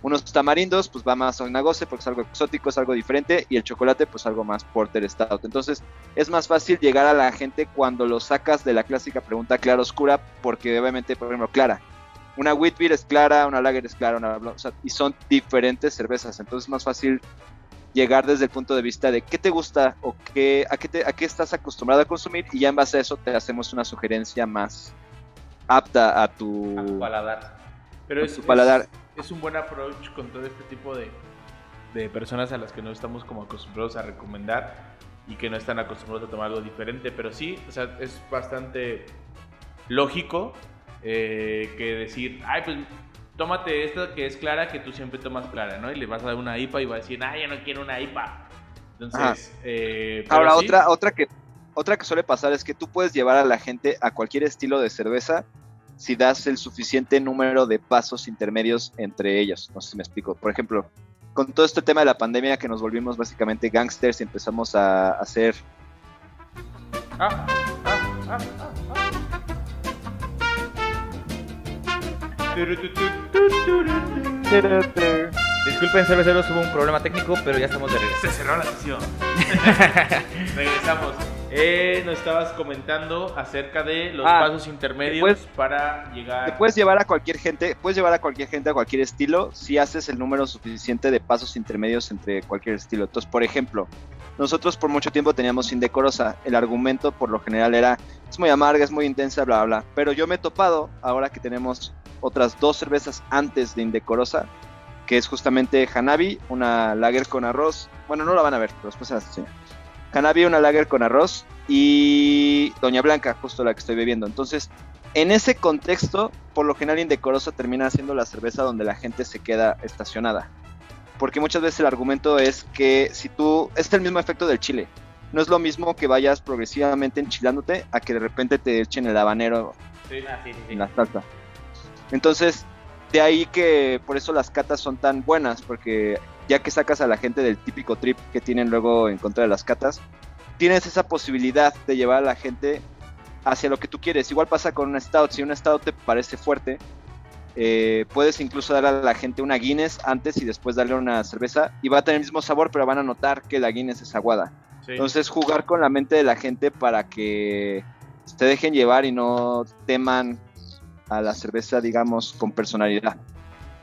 [SPEAKER 3] Unos tamarindos, pues va más a una goce porque es algo exótico, es algo diferente, y el chocolate, pues algo más porter stout. Entonces, es más fácil llegar a la gente cuando lo sacas de la clásica pregunta clara oscura, porque obviamente, por ejemplo, clara. Una wheat beer es clara, una lager es clara, una, o sea, y son diferentes cervezas, entonces es más fácil llegar desde el punto de vista de qué te gusta o qué, a, qué te- a qué estás acostumbrado a consumir y ya en base a eso te hacemos una sugerencia más apta a tu,
[SPEAKER 1] A tu paladar.
[SPEAKER 2] Pero es,
[SPEAKER 3] tu paladar.
[SPEAKER 2] Es, un buen approach con todo este tipo de, de personas a las que no estamos como acostumbrados a recomendar y que no están acostumbrados a tomar algo diferente. Pero sí, o sea, es bastante lógico eh, que decir, ay, pues tómate esta que es clara, que tú siempre tomas clara, ¿no? Y le vas a dar una IPA y va a decir, ay, yo no quiero una IPA. Entonces, eh,
[SPEAKER 3] Ahora,
[SPEAKER 2] sí,
[SPEAKER 3] otra, otra, que, otra que suele pasar es que tú puedes llevar a la gente a cualquier estilo de cerveza si das el suficiente número de pasos intermedios entre ellos. No sé si me explico. Por ejemplo, con todo este tema de la pandemia que nos volvimos básicamente gangsters y empezamos a hacer
[SPEAKER 2] Ah, ah, ah, ah, ah.
[SPEAKER 1] Disculpen, cerveceros, hubo un problema técnico, pero ya estamos de regreso.
[SPEAKER 2] Se cerró la sesión. Regresamos. Eh, nos estabas comentando acerca de los
[SPEAKER 3] Ah,
[SPEAKER 2] pasos intermedios
[SPEAKER 3] puedes-
[SPEAKER 2] para llegar.
[SPEAKER 3] Te puedes llevar a cualquier gente, puedes llevar a cualquier gente a cualquier estilo si haces el número suficiente de pasos intermedios entre cualquier estilo. Entonces, por ejemplo, nosotros por mucho tiempo teníamos Indecorosa. El argumento por lo general era, es muy amarga, es muy intensa, bla, bla, bla. Pero yo me he topado, ahora que tenemos otras dos cervezas antes de Indecorosa, que es justamente Hanabi, una lager con arroz. Bueno, no la van a ver, pero después se las enseño. Hanabi, una lager con arroz y Doña Blanca, justo la que estoy bebiendo. Entonces, en ese contexto, por lo general Indecorosa termina siendo la cerveza donde la gente se queda estacionada. Porque muchas veces el argumento es que si tú, es el mismo efecto del chile. No es lo mismo que vayas progresivamente enchilándote a que de repente te echen el habanero
[SPEAKER 2] Sí.
[SPEAKER 1] Sí, sí, sí.
[SPEAKER 3] en la salsa. Entonces, de ahí que por eso las catas son tan buenas, porque ya que sacas a la gente del típico trip que tienen luego en contra de las catas, tienes esa posibilidad de llevar a la gente hacia lo que tú quieres. Igual pasa con un stout, si un stout te parece fuerte, eh, puedes incluso dar a la gente una Guinness antes y después darle una cerveza y va a tener el mismo sabor, pero van a notar que la Guinness es aguada.
[SPEAKER 2] Sí.
[SPEAKER 3] Entonces jugar con la mente de la gente para que se dejen llevar y no teman a la cerveza, digamos, con personalidad.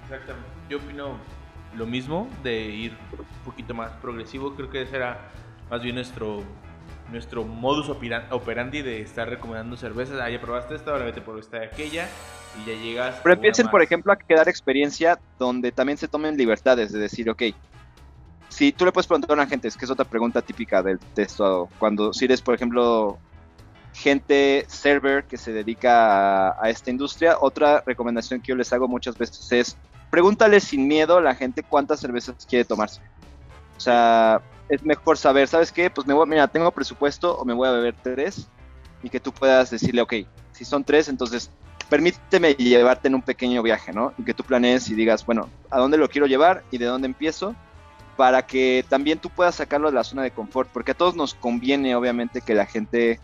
[SPEAKER 2] Exactamente. Yo opino lo mismo de ir un poquito más progresivo. Creo que ese era más bien nuestro nuestro modus operandi de estar recomendando cervezas. Ah, ya probaste esta, ahora vete por esta y aquella. Y ya llegas.
[SPEAKER 3] Pero empiecen, por ejemplo, a quedar experiencia donde también se tomen libertades de decir, ok, si tú le puedes preguntar a una gente, es que es otra pregunta típica del texto, cuando si eres, por ejemplo, gente server que se dedica a, a, esta industria, otra recomendación que yo les hago muchas veces es pregúntale sin miedo a la gente cuántas cervezas quiere tomarse. O sea, es mejor saber, ¿sabes qué? Pues me voy, mira, tengo presupuesto o me voy a beber tres y que tú puedas decirle, ok, si son tres, entonces permíteme llevarte en un pequeño viaje, ¿no? Y que tú planees y digas, bueno, ¿a dónde lo quiero llevar y de dónde empiezo? Para que también tú puedas sacarlo de la zona de confort, porque a todos nos conviene, obviamente, que la gente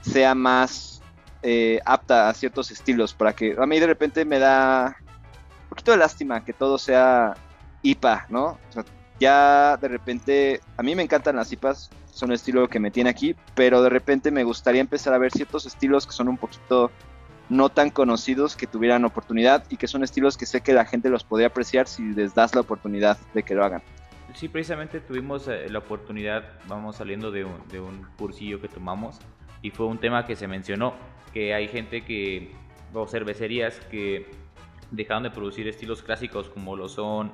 [SPEAKER 3] sea más eh, apta a ciertos estilos, para que a mí de repente me da un poquito de lástima que todo sea IPA, ¿no? Ya de repente, a mí me encantan las IPAs, son el estilo que me tiene aquí, pero de repente me gustaría empezar a ver ciertos estilos que son un poquito no tan conocidos que tuvieran oportunidad y que son estilos que sé que la gente los podría apreciar si les das la oportunidad de que lo hagan.
[SPEAKER 1] Sí, precisamente tuvimos eh, la oportunidad, vamos saliendo de un, de un cursillo que tomamos y fue un tema que se mencionó, que hay gente que, o cervecerías que dejaron de producir estilos clásicos como lo son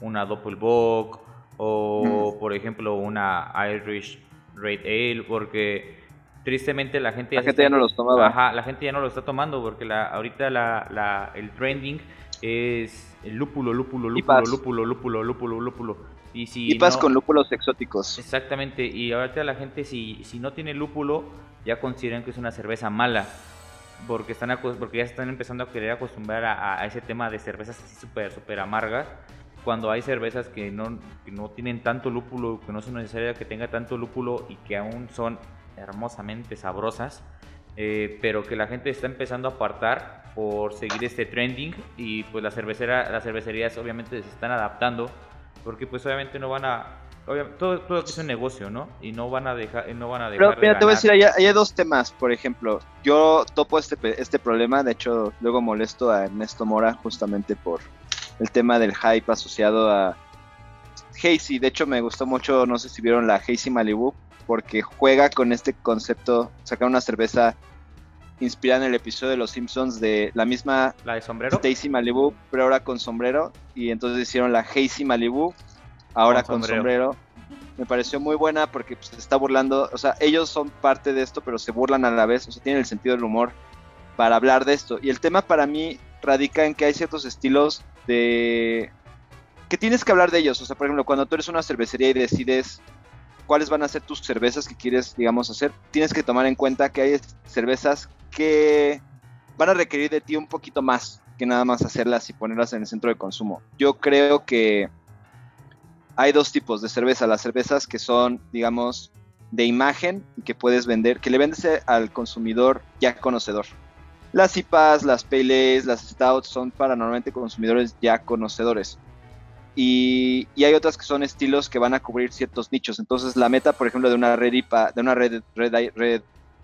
[SPEAKER 1] una Doppelbock o, por ejemplo, una Irish Red Ale, porque tristemente la gente,
[SPEAKER 3] la gente ya no los tomaba.
[SPEAKER 1] Ajá, la gente ya no lo está tomando porque la, ahorita la, la, el trending es el lúpulo, lúpulo, lúpulo, lúpulo, lúpulo, lúpulo, lúpulo.
[SPEAKER 3] Y si Ipas con lúpulos exóticos.
[SPEAKER 1] Exactamente, y ahorita la gente si, si no tiene lúpulo ya consideran que es una cerveza mala porque están porque ya están empezando a querer acostumbrar a, a ese tema de cervezas así súper súper amargas cuando hay cervezas que no, no tienen tanto lúpulo, que no son necesarias que tenga tanto lúpulo y que aún son hermosamente sabrosas, eh, pero que la gente está empezando a apartar por seguir este trending y pues la cervecera, las cervecerías obviamente se están adaptando porque pues obviamente no van a todo, todo es un negocio, ¿no? Y no van a dejar, no van a dejar
[SPEAKER 3] Pero mira, te voy a decir, hay, hay, dos temas, por ejemplo, yo topo este, este problema, de hecho luego molesto a Ernesto Mora justamente por el tema del hype asociado a Hazy. De hecho, me gustó mucho, no sé si vieron la Hazy Malibu, porque juega con este concepto, sacar una cerveza inspirada en el episodio de Los Simpsons de la misma
[SPEAKER 1] la de sombrero
[SPEAKER 3] Stacy Malibu, pero ahora con sombrero y entonces hicieron la Hazy Malibu ahora con, sombrero. Me pareció muy buena porque pues, se está burlando, o sea, ellos son parte de esto, pero se burlan a la vez, o sea, tienen el sentido del humor para hablar de esto. Y el tema para mí radica en que hay ciertos estilos de que tienes que hablar de ellos. O sea, por ejemplo, cuando tú eres una cervecería y decides cuáles van a ser tus cervezas que quieres, digamos, hacer, tienes que tomar en cuenta que hay cervezas que van a requerir de ti un poquito más que nada más hacerlas y ponerlas en el centro de consumo. Yo creo que hay dos tipos de cerveza. Las cervezas que son, digamos, de imagen y que puedes vender, que le vendes al consumidor ya conocedor. Las IPAs, las PLs, las Stouts son para normalmente consumidores ya conocedores. Y, hay otras que son estilos que van a cubrir ciertos nichos. Entonces la meta, por ejemplo, de una Red IPA, de una Red,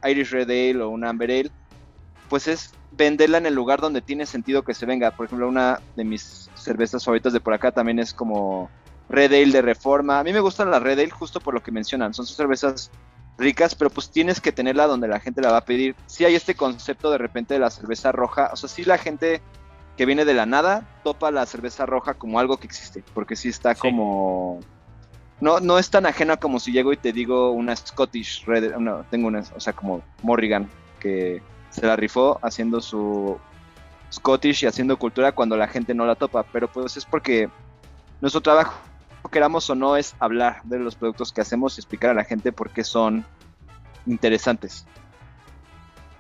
[SPEAKER 3] Irish Red Ale o una Amber Ale, pues es venderla en el lugar donde tiene sentido que se venga. Por ejemplo, una de mis cervezas favoritas de por acá también es como Red Ale de Reforma. A mí me gustan las Red Ale justo por lo que mencionan. Son cervezas ricas, pero pues tienes que tenerla donde la gente la va a pedir. Si hay este concepto de repente de la cerveza roja, o sea, si la gente que viene de la nada topa la cerveza roja como algo que existe, porque sí está como... No, no es tan ajena como si llego y te digo una Scottish Red, no, tengo una, o sea, como Morrigan, que se la rifó haciendo su Scottish y haciendo cultura cuando la gente no la topa, pero pues es porque nuestro trabajo queramos o no, es hablar de los productos que hacemos y explicar a la gente por qué son interesantes.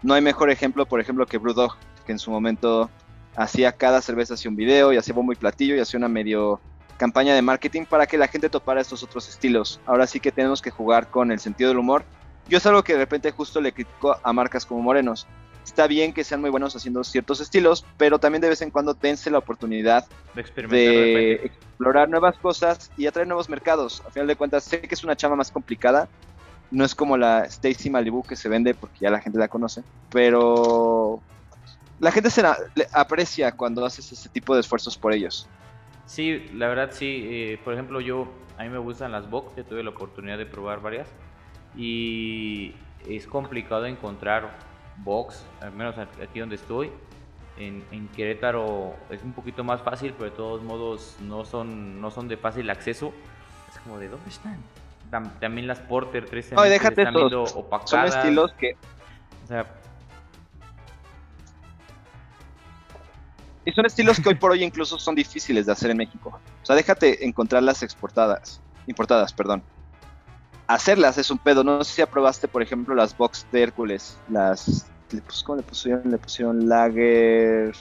[SPEAKER 3] No hay mejor ejemplo, por ejemplo, que Brewdog, que en su momento hacía cada cerveza hacía un video y hacía bombo y platillo y hacía una medio campaña de marketing para que la gente topara estos otros estilos. Ahora sí que tenemos que jugar con el sentido del humor. Yo es algo que de repente justo le critico a marcas como Morenos. Está bien que sean muy buenos haciendo ciertos estilos, pero también de vez en cuando dense la oportunidad de, de explorar nuevas cosas y atraer nuevos mercados. A final de cuentas, sé que es una chama más complicada, No es como la Stacy Malibu que se vende porque ya la gente la conoce, pero la gente se la- aprecia cuando haces ese tipo de esfuerzos por ellos.
[SPEAKER 1] Sí, la verdad sí. eh, por ejemplo, yo a mí me gustan las box, ya tuve la oportunidad de probar varias y es complicado encontrar box, al menos aquí donde estoy. En, en Querétaro es un poquito más fácil, pero de todos modos no son no son de fácil acceso. Es como de dónde están. Tam- también las Porter tristemente
[SPEAKER 3] No, y déjate
[SPEAKER 1] están viendo
[SPEAKER 3] Son
[SPEAKER 1] opacadas.
[SPEAKER 3] estilos que
[SPEAKER 1] O sea,
[SPEAKER 3] Y son estilos que hoy por hoy incluso son difíciles de hacer en México. O sea, déjate encontrarlas exportadas, importadas, perdón. Hacerlas es un pedo. No sé si aprobaste, por ejemplo, las box de Hércules. Las. le pus- ¿Cómo le pusieron? Le pusieron Lager.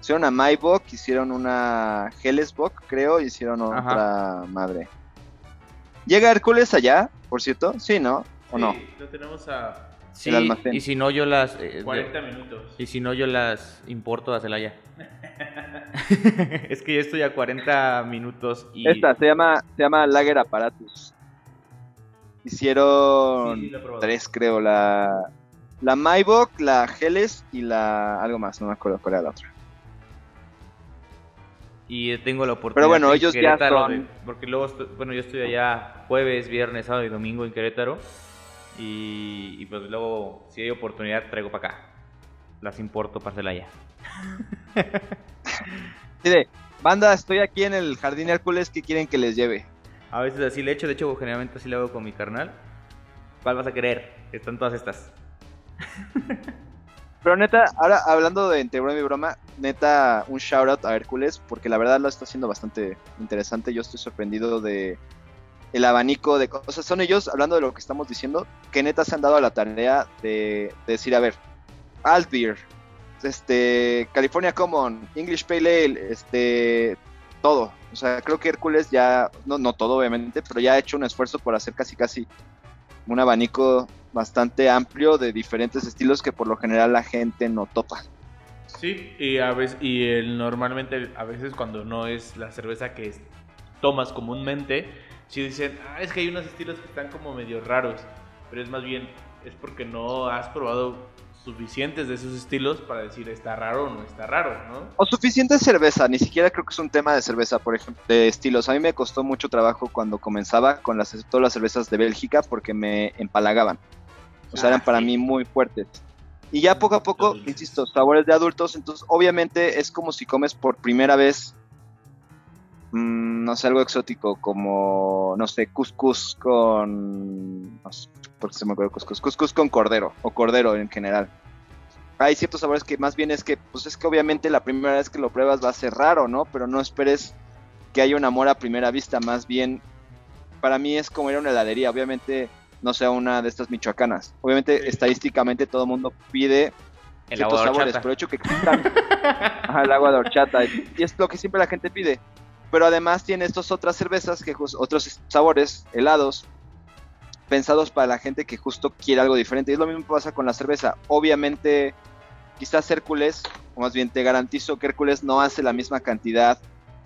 [SPEAKER 3] Hicieron una Maybach, hicieron una Hellesbock, creo, y hicieron
[SPEAKER 1] Ajá.
[SPEAKER 3] otra madre. ¿Llega Hércules allá, por cierto? Sí, ¿no? ¿O no?
[SPEAKER 2] Sí, lo tenemos a
[SPEAKER 1] sí,
[SPEAKER 3] almacén.
[SPEAKER 1] y si no yo las eh,
[SPEAKER 2] 40 minutos.
[SPEAKER 1] Y si no, yo las importo a Celaya. es que yo estoy a 40 minutos y.
[SPEAKER 3] Esta se llama, se llama Lager Apparatus. Hicieron
[SPEAKER 2] Sí,
[SPEAKER 3] tres, creo. La, la Maybach, la Helles y la. algo más, no me acuerdo cuál era la otra.
[SPEAKER 1] Y tengo la oportunidad.
[SPEAKER 3] Pero bueno,
[SPEAKER 1] en
[SPEAKER 3] ellos ya
[SPEAKER 1] Querétaro
[SPEAKER 3] son-
[SPEAKER 1] de- porque luego, estoy- bueno, yo estoy allá jueves, viernes, sábado y domingo en Querétaro. Y, y pues luego, si hay oportunidad, traigo para acá. Las importo para Celaya.
[SPEAKER 3] De, banda, estoy aquí en el Jardín Hércules, ¿qué quieren que les lleve?
[SPEAKER 1] A veces así le echo, de hecho, generalmente así lo hago con mi carnal. ¿Cuál vas a querer? Están todas estas.
[SPEAKER 3] Pero neta, ahora hablando de entre broma y broma, neta, un shout out a Hércules, porque la verdad lo está haciendo bastante interesante. Yo estoy sorprendido de el abanico de cosas. Son ellos, hablando de lo que estamos diciendo, que neta se han dado a la tarea de, de decir, a ver, Alt Beer, este, California Common, English Pale Ale, este, todo. O sea, creo que Hércules ya, no, no todo obviamente, pero ya ha hecho un esfuerzo por hacer casi casi un abanico bastante amplio de diferentes estilos que por lo general la gente no topa.
[SPEAKER 2] Sí, y a veces y el, normalmente a veces cuando no es la cerveza que tomas comúnmente, si dicen, ah, es que hay unos estilos que están como medio raros, pero es más bien es porque no has probado suficientes de esos estilos para decir está raro o no está raro, ¿no?
[SPEAKER 3] O suficiente cerveza, ni siquiera creo que es un tema de cerveza, por ejemplo, de estilos. A mí me costó mucho trabajo cuando comenzaba con las, todas las cervezas de Bélgica porque me empalagaban. O sea,
[SPEAKER 2] Ah,
[SPEAKER 3] eran para
[SPEAKER 2] sí.
[SPEAKER 3] mí muy fuertes. Y ya poco a poco, insisto, sabores de adultos, entonces obviamente es como si comes por primera vez, mm, no sé, algo exótico, como, no sé, couscous con, no sé, ¿por qué se me couscous? Couscous con cordero, o cordero en general. Hay ciertos sabores que más bien es que, pues es que obviamente la primera vez que lo pruebas va a ser raro, ¿no? Pero no esperes que haya un amor a primera vista, más bien, para mí es como ir a una heladería, obviamente no sea una de estas michoacanas. Obviamente,
[SPEAKER 2] Sí.
[SPEAKER 3] estadísticamente todo el mundo pide
[SPEAKER 1] El
[SPEAKER 3] ciertos
[SPEAKER 1] agua de
[SPEAKER 3] sabores, pero hecho que existan Ajá, el agua de horchata y es lo que siempre la gente pide. Pero además tiene estas otras cervezas que otros sabores helados pensados para la gente que justo quiere algo diferente. Y es lo mismo que pasa con la cerveza. Obviamente, quizás Hércules, o más bien te garantizo que Hércules no hace la misma cantidad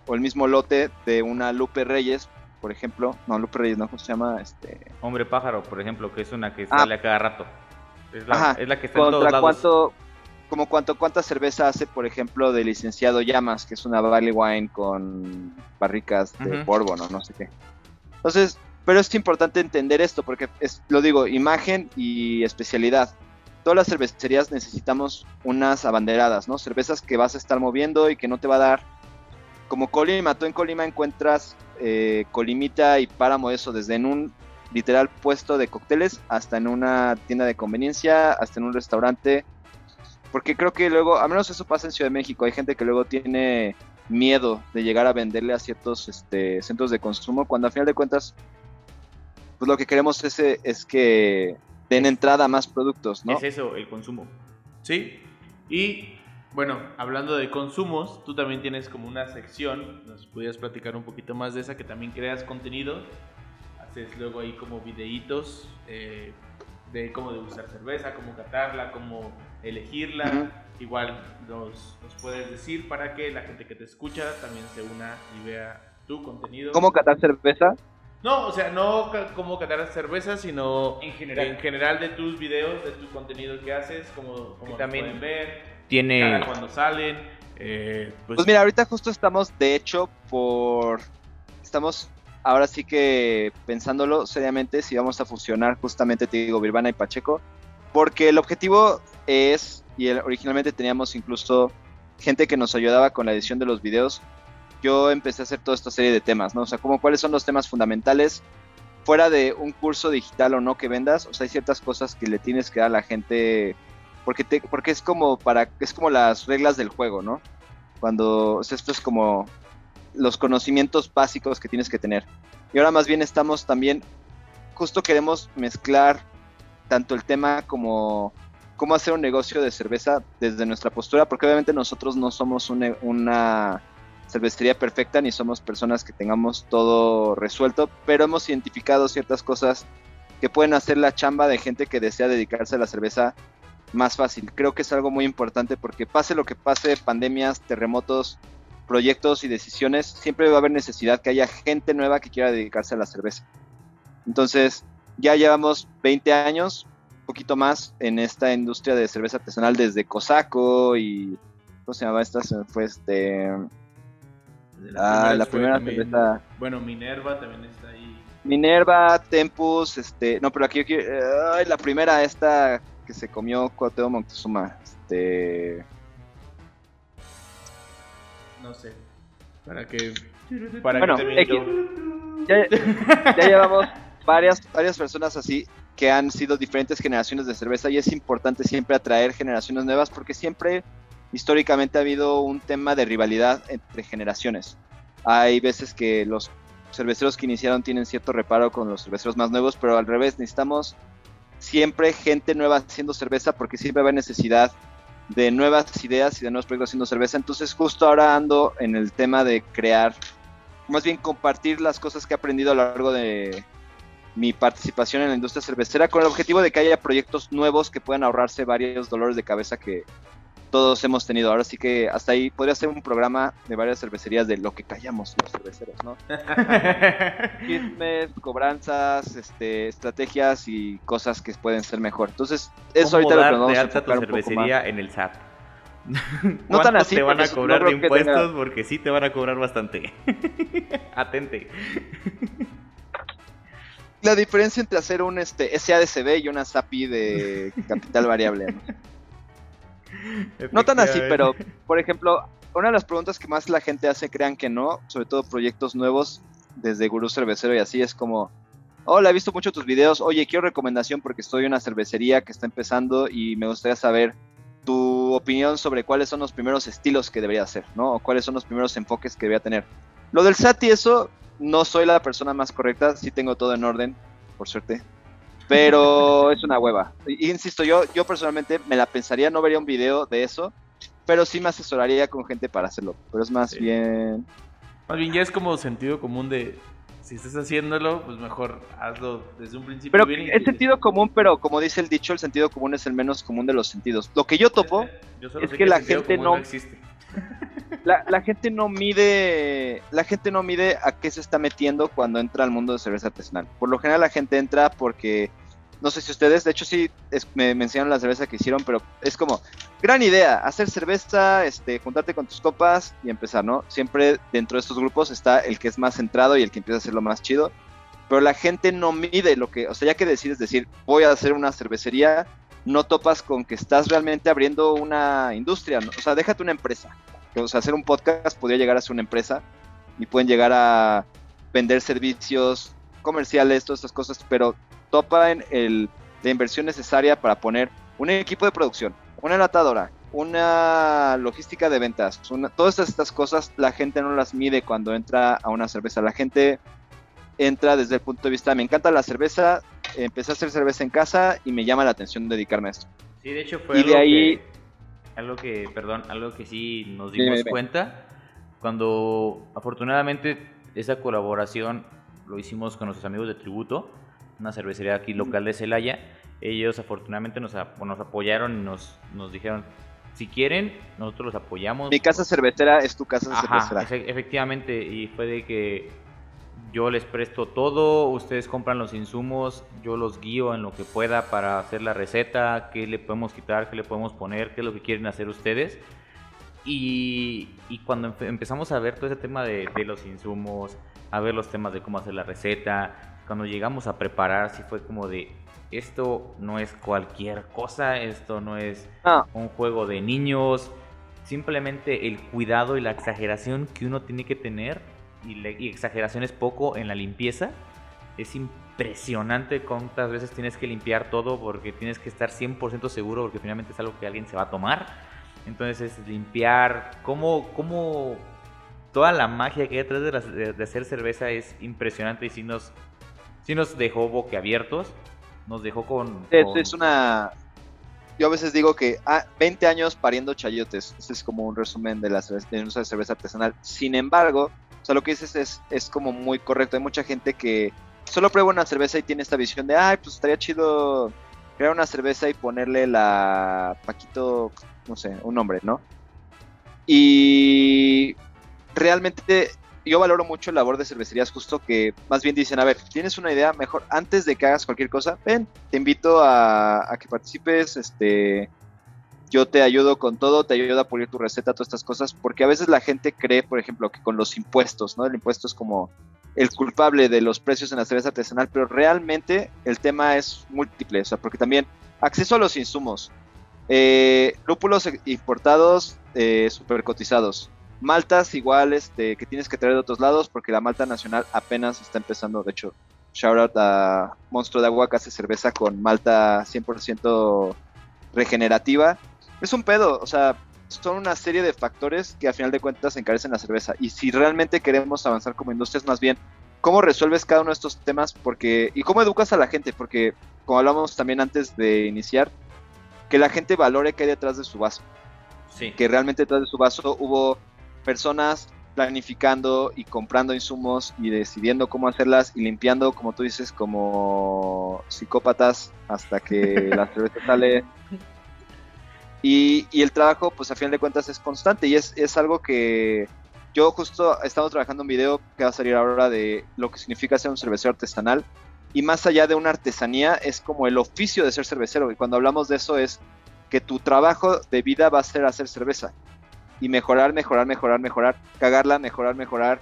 [SPEAKER 3] o el mismo lote de una Lupe Reyes, por ejemplo. No, Lupe Reyes, ¿no? ¿Cómo se llama? Este,
[SPEAKER 1] Hombre pájaro, por ejemplo, que es una que
[SPEAKER 3] Ah.
[SPEAKER 1] sale a cada rato. Es la,
[SPEAKER 3] Ajá,
[SPEAKER 1] es la que está en todos lados.
[SPEAKER 3] cuánto, como cuánto, cuánta cerveza hace, por ejemplo, de licenciado Llamas, que es una barley wine con barricas de
[SPEAKER 1] Ujú.
[SPEAKER 3] bourbon o no sé qué. Entonces, pero es importante entender esto, porque es, lo digo, imagen y especialidad. Todas las cervecerías necesitamos unas abanderadas, ¿no? Cervezas que vas a estar moviendo y que no te va a dar. Como Colima, tú en Colima encuentras eh, Colimita y Páramo, eso, desde en un literal puesto de cócteles hasta en una tienda de conveniencia, hasta en un restaurante. Porque creo que luego, al menos eso pasa en Ciudad de México, hay gente que luego tiene miedo de llegar a venderle a ciertos este, centros de consumo, cuando a final de cuentas, pues lo que queremos es, eh, es que den entrada a más productos, ¿no?
[SPEAKER 1] Es eso, el consumo.
[SPEAKER 2] Sí. Y bueno, hablando de consumos, tú también tienes como una sección, nos pudieras platicar un poquito más de esa, que también creas contenido, haces luego ahí como videitos eh, de cómo degustar cerveza, cómo catarla, cómo elegirla. Igual nos, nos puedes decir para que la gente que te escucha también se una y vea tu contenido.
[SPEAKER 3] ¿Cómo catar cerveza?
[SPEAKER 2] No, o sea, no como catar cerveza, sino
[SPEAKER 1] En general.
[SPEAKER 2] en general de tus videos, de tu contenido que haces, como,
[SPEAKER 1] también
[SPEAKER 2] pueden ver,
[SPEAKER 1] Tiene...
[SPEAKER 2] cada cuando salen. eh, pues,
[SPEAKER 3] Pues mira, ahorita justo estamos, de hecho, por... Estamos ahora sí que pensándolo seriamente si vamos a fusionar justamente, te digo, Birvana y Pacheco, porque el objetivo es, y originalmente teníamos incluso gente que nos ayudaba con la edición de los videos, yo empecé a hacer toda esta serie de temas, ¿no? O sea, como cuáles son los temas fundamentales fuera de un curso digital o no que vendas, o sea, hay ciertas cosas que le tienes que dar a la gente porque te, porque es como para es como las reglas del juego, ¿no? Cuando o sea, esto es como los conocimientos básicos que tienes que tener. Y ahora más bien estamos también justo queremos mezclar tanto el tema como cómo hacer un negocio de cerveza desde nuestra postura, porque obviamente nosotros no somos una, una cervecería perfecta ni somos personas que tengamos todo resuelto, pero hemos identificado ciertas cosas que pueden hacer la chamba de gente que desea dedicarse a la cerveza más fácil. Creo que es algo muy importante porque pase lo que pase, pandemias, terremotos, proyectos y decisiones, siempre va a haber necesidad que haya gente nueva que quiera dedicarse a la cerveza. Entonces, ya llevamos 20 años, un poquito más, en esta industria de cerveza artesanal desde Cosaco y... ¿Cómo se llamaba esta? Se fue este... Ah, la
[SPEAKER 2] fue
[SPEAKER 3] primera
[SPEAKER 2] también-
[SPEAKER 3] cerveza...
[SPEAKER 2] Bueno, Minerva también está ahí.
[SPEAKER 3] Minerva, Tempus, este... No, pero aquí... aquí ay, la primera, esta que se comió Cuauhtémoc Moctezuma. Este...
[SPEAKER 2] No sé. Para que. Para
[SPEAKER 3] Bueno,
[SPEAKER 2] que
[SPEAKER 3] ya, ya llevamos varias, varias personas así que han sido diferentes generaciones de cerveza y es importante siempre atraer generaciones nuevas porque siempre históricamente ha habido un tema de rivalidad entre generaciones. Hay veces que los cerveceros que iniciaron tienen cierto reparo con los cerveceros más nuevos, pero al revés, necesitamos siempre gente nueva haciendo cerveza porque siempre va a necesidad de nuevas ideas y de nuevos proyectos haciendo cerveza. Entonces justo ahora ando en el tema de crear más bien compartir las cosas que he aprendido a lo largo de mi participación en la industria cervecera con el objetivo de que haya proyectos nuevos que puedan ahorrarse varios dolores de cabeza que todos hemos tenido. Ahora sí que hasta ahí podría ser un programa de varias cervecerías de lo que callamos los cerveceros, ¿no? Chismes, cobranzas, este, estrategias y cosas que pueden ser mejor. Entonces, eso
[SPEAKER 1] ¿Cómo
[SPEAKER 3] ahorita lo que vamos a
[SPEAKER 1] tu cervecería en el SAT?
[SPEAKER 3] No tan
[SPEAKER 1] ¿Cuánto
[SPEAKER 3] así,
[SPEAKER 1] te van a cobrar de
[SPEAKER 3] tenga-
[SPEAKER 1] impuestos? Porque sí te van a cobrar bastante. Atente.
[SPEAKER 3] La diferencia entre hacer un este, SADCB y una SAPI de capital variable. ¿no? No tan así, pero por ejemplo, una de las preguntas que más la gente hace, crean que no, sobre todo proyectos nuevos desde Gurú Cervecero y así, es como, hola, he visto mucho tus videos, oye, quiero recomendación porque estoy en una cervecería que está empezando y me gustaría saber tu opinión sobre cuáles son los primeros estilos que debería hacer, ¿no? O cuáles son los primeros enfoques que debería tener. Lo del SAT y eso, no soy la persona más correcta, sí tengo todo en orden, por suerte. Pero es una hueva. Insisto, yo, yo personalmente me la pensaría, no vería un video de eso, pero sí me asesoraría con gente para hacerlo. Pero es más
[SPEAKER 2] Sí.
[SPEAKER 3] bien.
[SPEAKER 2] Más bien ya es como sentido común de. Si estás haciéndolo, pues mejor hazlo desde un principio.
[SPEAKER 3] Pero
[SPEAKER 2] bien
[SPEAKER 3] es sentido común, pero como dice el dicho, el sentido común es el menos común de los sentidos. Lo que yo topo,
[SPEAKER 2] Yo solo
[SPEAKER 3] es que la gente
[SPEAKER 2] común
[SPEAKER 3] no-
[SPEAKER 2] existe.
[SPEAKER 3] La, gente no mide. La gente no mide a qué se está metiendo cuando entra al mundo de cerveza artesanal. Por lo general la gente entra porque. No sé si ustedes, de hecho sí me, me enseñaron la cerveza que hicieron, pero es como, gran idea, hacer cerveza, este, juntarte con tus copas y empezar, ¿no? Siempre dentro de estos grupos está el que es más centrado y el que empieza a hacer lo más chido, pero la gente no mide lo que, o sea, ya que decides decir, voy a hacer una cervecería, no topas con que estás realmente abriendo una industria, o sea, déjate una empresa. O sea, hacer un podcast podría llegar a ser una empresa y pueden llegar a vender servicios comerciales, todas estas cosas, pero topa en el, la inversión necesaria para poner un equipo de producción, una enlatadora, una logística de ventas, todas estas cosas la gente no las mide cuando entra a una cerveza. La gente entra desde el punto de vista, me encanta la cerveza, empecé a hacer cerveza en casa y me llama la atención dedicarme a esto.
[SPEAKER 1] Sí, de hecho fue
[SPEAKER 3] Y
[SPEAKER 1] algo,
[SPEAKER 3] de ahí-
[SPEAKER 1] que, algo que, perdón, algo que sí nos dimos
[SPEAKER 3] dime.
[SPEAKER 1] cuenta cuando afortunadamente esa colaboración lo hicimos con nuestros amigos de Tributo, una cervecería aquí local de Celaya. Ellos afortunadamente nos, nos apoyaron y nos, nos dijeron, si quieren, nosotros los apoyamos.
[SPEAKER 3] Mi casa cervecera es tu casa
[SPEAKER 1] Ajá,
[SPEAKER 3] cervecera.
[SPEAKER 1] efe- efectivamente, y fue de que yo les presto todo, ustedes compran los insumos, yo los guío en lo que pueda para hacer la receta, qué le podemos quitar, qué le podemos poner, qué es lo que quieren hacer ustedes. Y, y cuando empezamos a ver todo ese tema de, de, los insumos, a ver los temas de cómo hacer la receta, cuando llegamos a preparar, sí fue como de, esto no es cualquier cosa, esto no es ah. un juego de niños, simplemente el cuidado y la exageración que uno tiene que tener, y, exageración es poco en la limpieza, es impresionante cuántas veces tienes que limpiar todo porque tienes que estar 100% seguro porque finalmente es algo que alguien se va a tomar. Entonces es limpiar, cómo, cómo toda la magia que hay detrás de, de, hacer cerveza es impresionante y si nos, sí nos dejó boquiabiertos, nos dejó con,
[SPEAKER 3] Es una... Yo a veces digo que ah, 20 años pariendo chayotes, ese es como un resumen de la cerveza, cerveza artesanal. Sin embargo, o sea, lo que dices es, es como muy correcto. Hay mucha gente que solo prueba una cerveza y tiene esta visión de, ay, pues estaría chido crear una cerveza y ponerle la Paquito, no sé, un nombre, ¿no? Y realmente yo valoro mucho el labor de cervecerías justo que más bien dicen, a ver, tienes una idea, mejor antes de que hagas cualquier cosa, ven, te invito a, a que participes, este, yo te ayudo con todo, te ayudo a pulir tu receta, todas estas cosas, porque a veces la gente cree, por ejemplo, que con los impuestos, ¿no? El impuesto es como el culpable de los precios en la cerveza artesanal, pero realmente el tema es múltiple, o sea, porque también acceso a los insumos, eh, lúpulos importados eh, super cotizados, maltas igual este, que tienes que traer de otros lados, porque la malta nacional apenas está empezando, de hecho, shout out a Monstruo de Agua que hace cerveza con malta 100% regenerativa. Es un pedo, o sea, son una serie de factores que a final de cuentas encarecen la cerveza. Y si realmente queremos avanzar como industria, es más bien cómo resuelves cada uno de estos temas porque y cómo educas a la gente, porque como hablamos también antes de iniciar, que la gente valore qué hay detrás de su vaso. Sí. Que realmente detrás de su vaso hubo personas planificando y comprando insumos y decidiendo cómo hacerlas y limpiando, como tú dices, como psicópatas hasta que la cerveza sale y, el trabajo, pues a fin de cuentas es constante y es, es algo que yo justo he estado trabajando un video que va a salir ahora de lo que significa ser un cervecero artesanal. Y más allá de una artesanía, es como el oficio de ser cervecero. Y cuando hablamos de eso es que tu trabajo de vida va a ser hacer cerveza. Y mejorar, mejorar, mejorar, mejorar. Cagarla, mejorar, mejorar.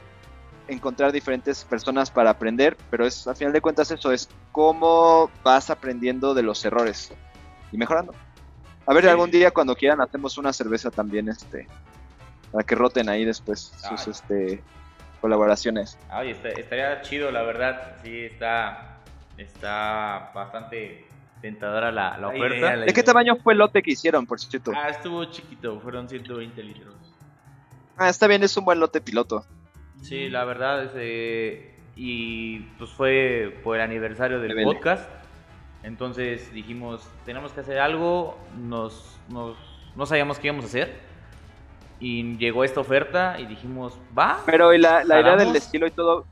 [SPEAKER 3] Encontrar diferentes personas para aprender. Pero es, a final de cuentas, eso es cómo vas aprendiendo de los errores y mejorando. A ver, algún día cuando quieran hacemos una cerveza también, este, para que roten ahí después sus este colaboraciones.
[SPEAKER 1] Ay, estaría chido, la verdad. Sí, está, está bastante tentadora la, la oferta.
[SPEAKER 3] ¿De qué tamaño fue el lote que hicieron, por cierto?
[SPEAKER 2] Ah, estuvo chiquito, fueron 120 litros.
[SPEAKER 3] Ah, está bien, es un buen lote piloto.
[SPEAKER 1] Sí, la verdad, eh, y pues fue por el aniversario del podcast. Entonces dijimos, tenemos que hacer algo, nos, nos, no sabíamos qué íbamos a hacer. Y llegó esta oferta y dijimos, va.
[SPEAKER 3] Pero ¿y la, la idea del estilo y todo?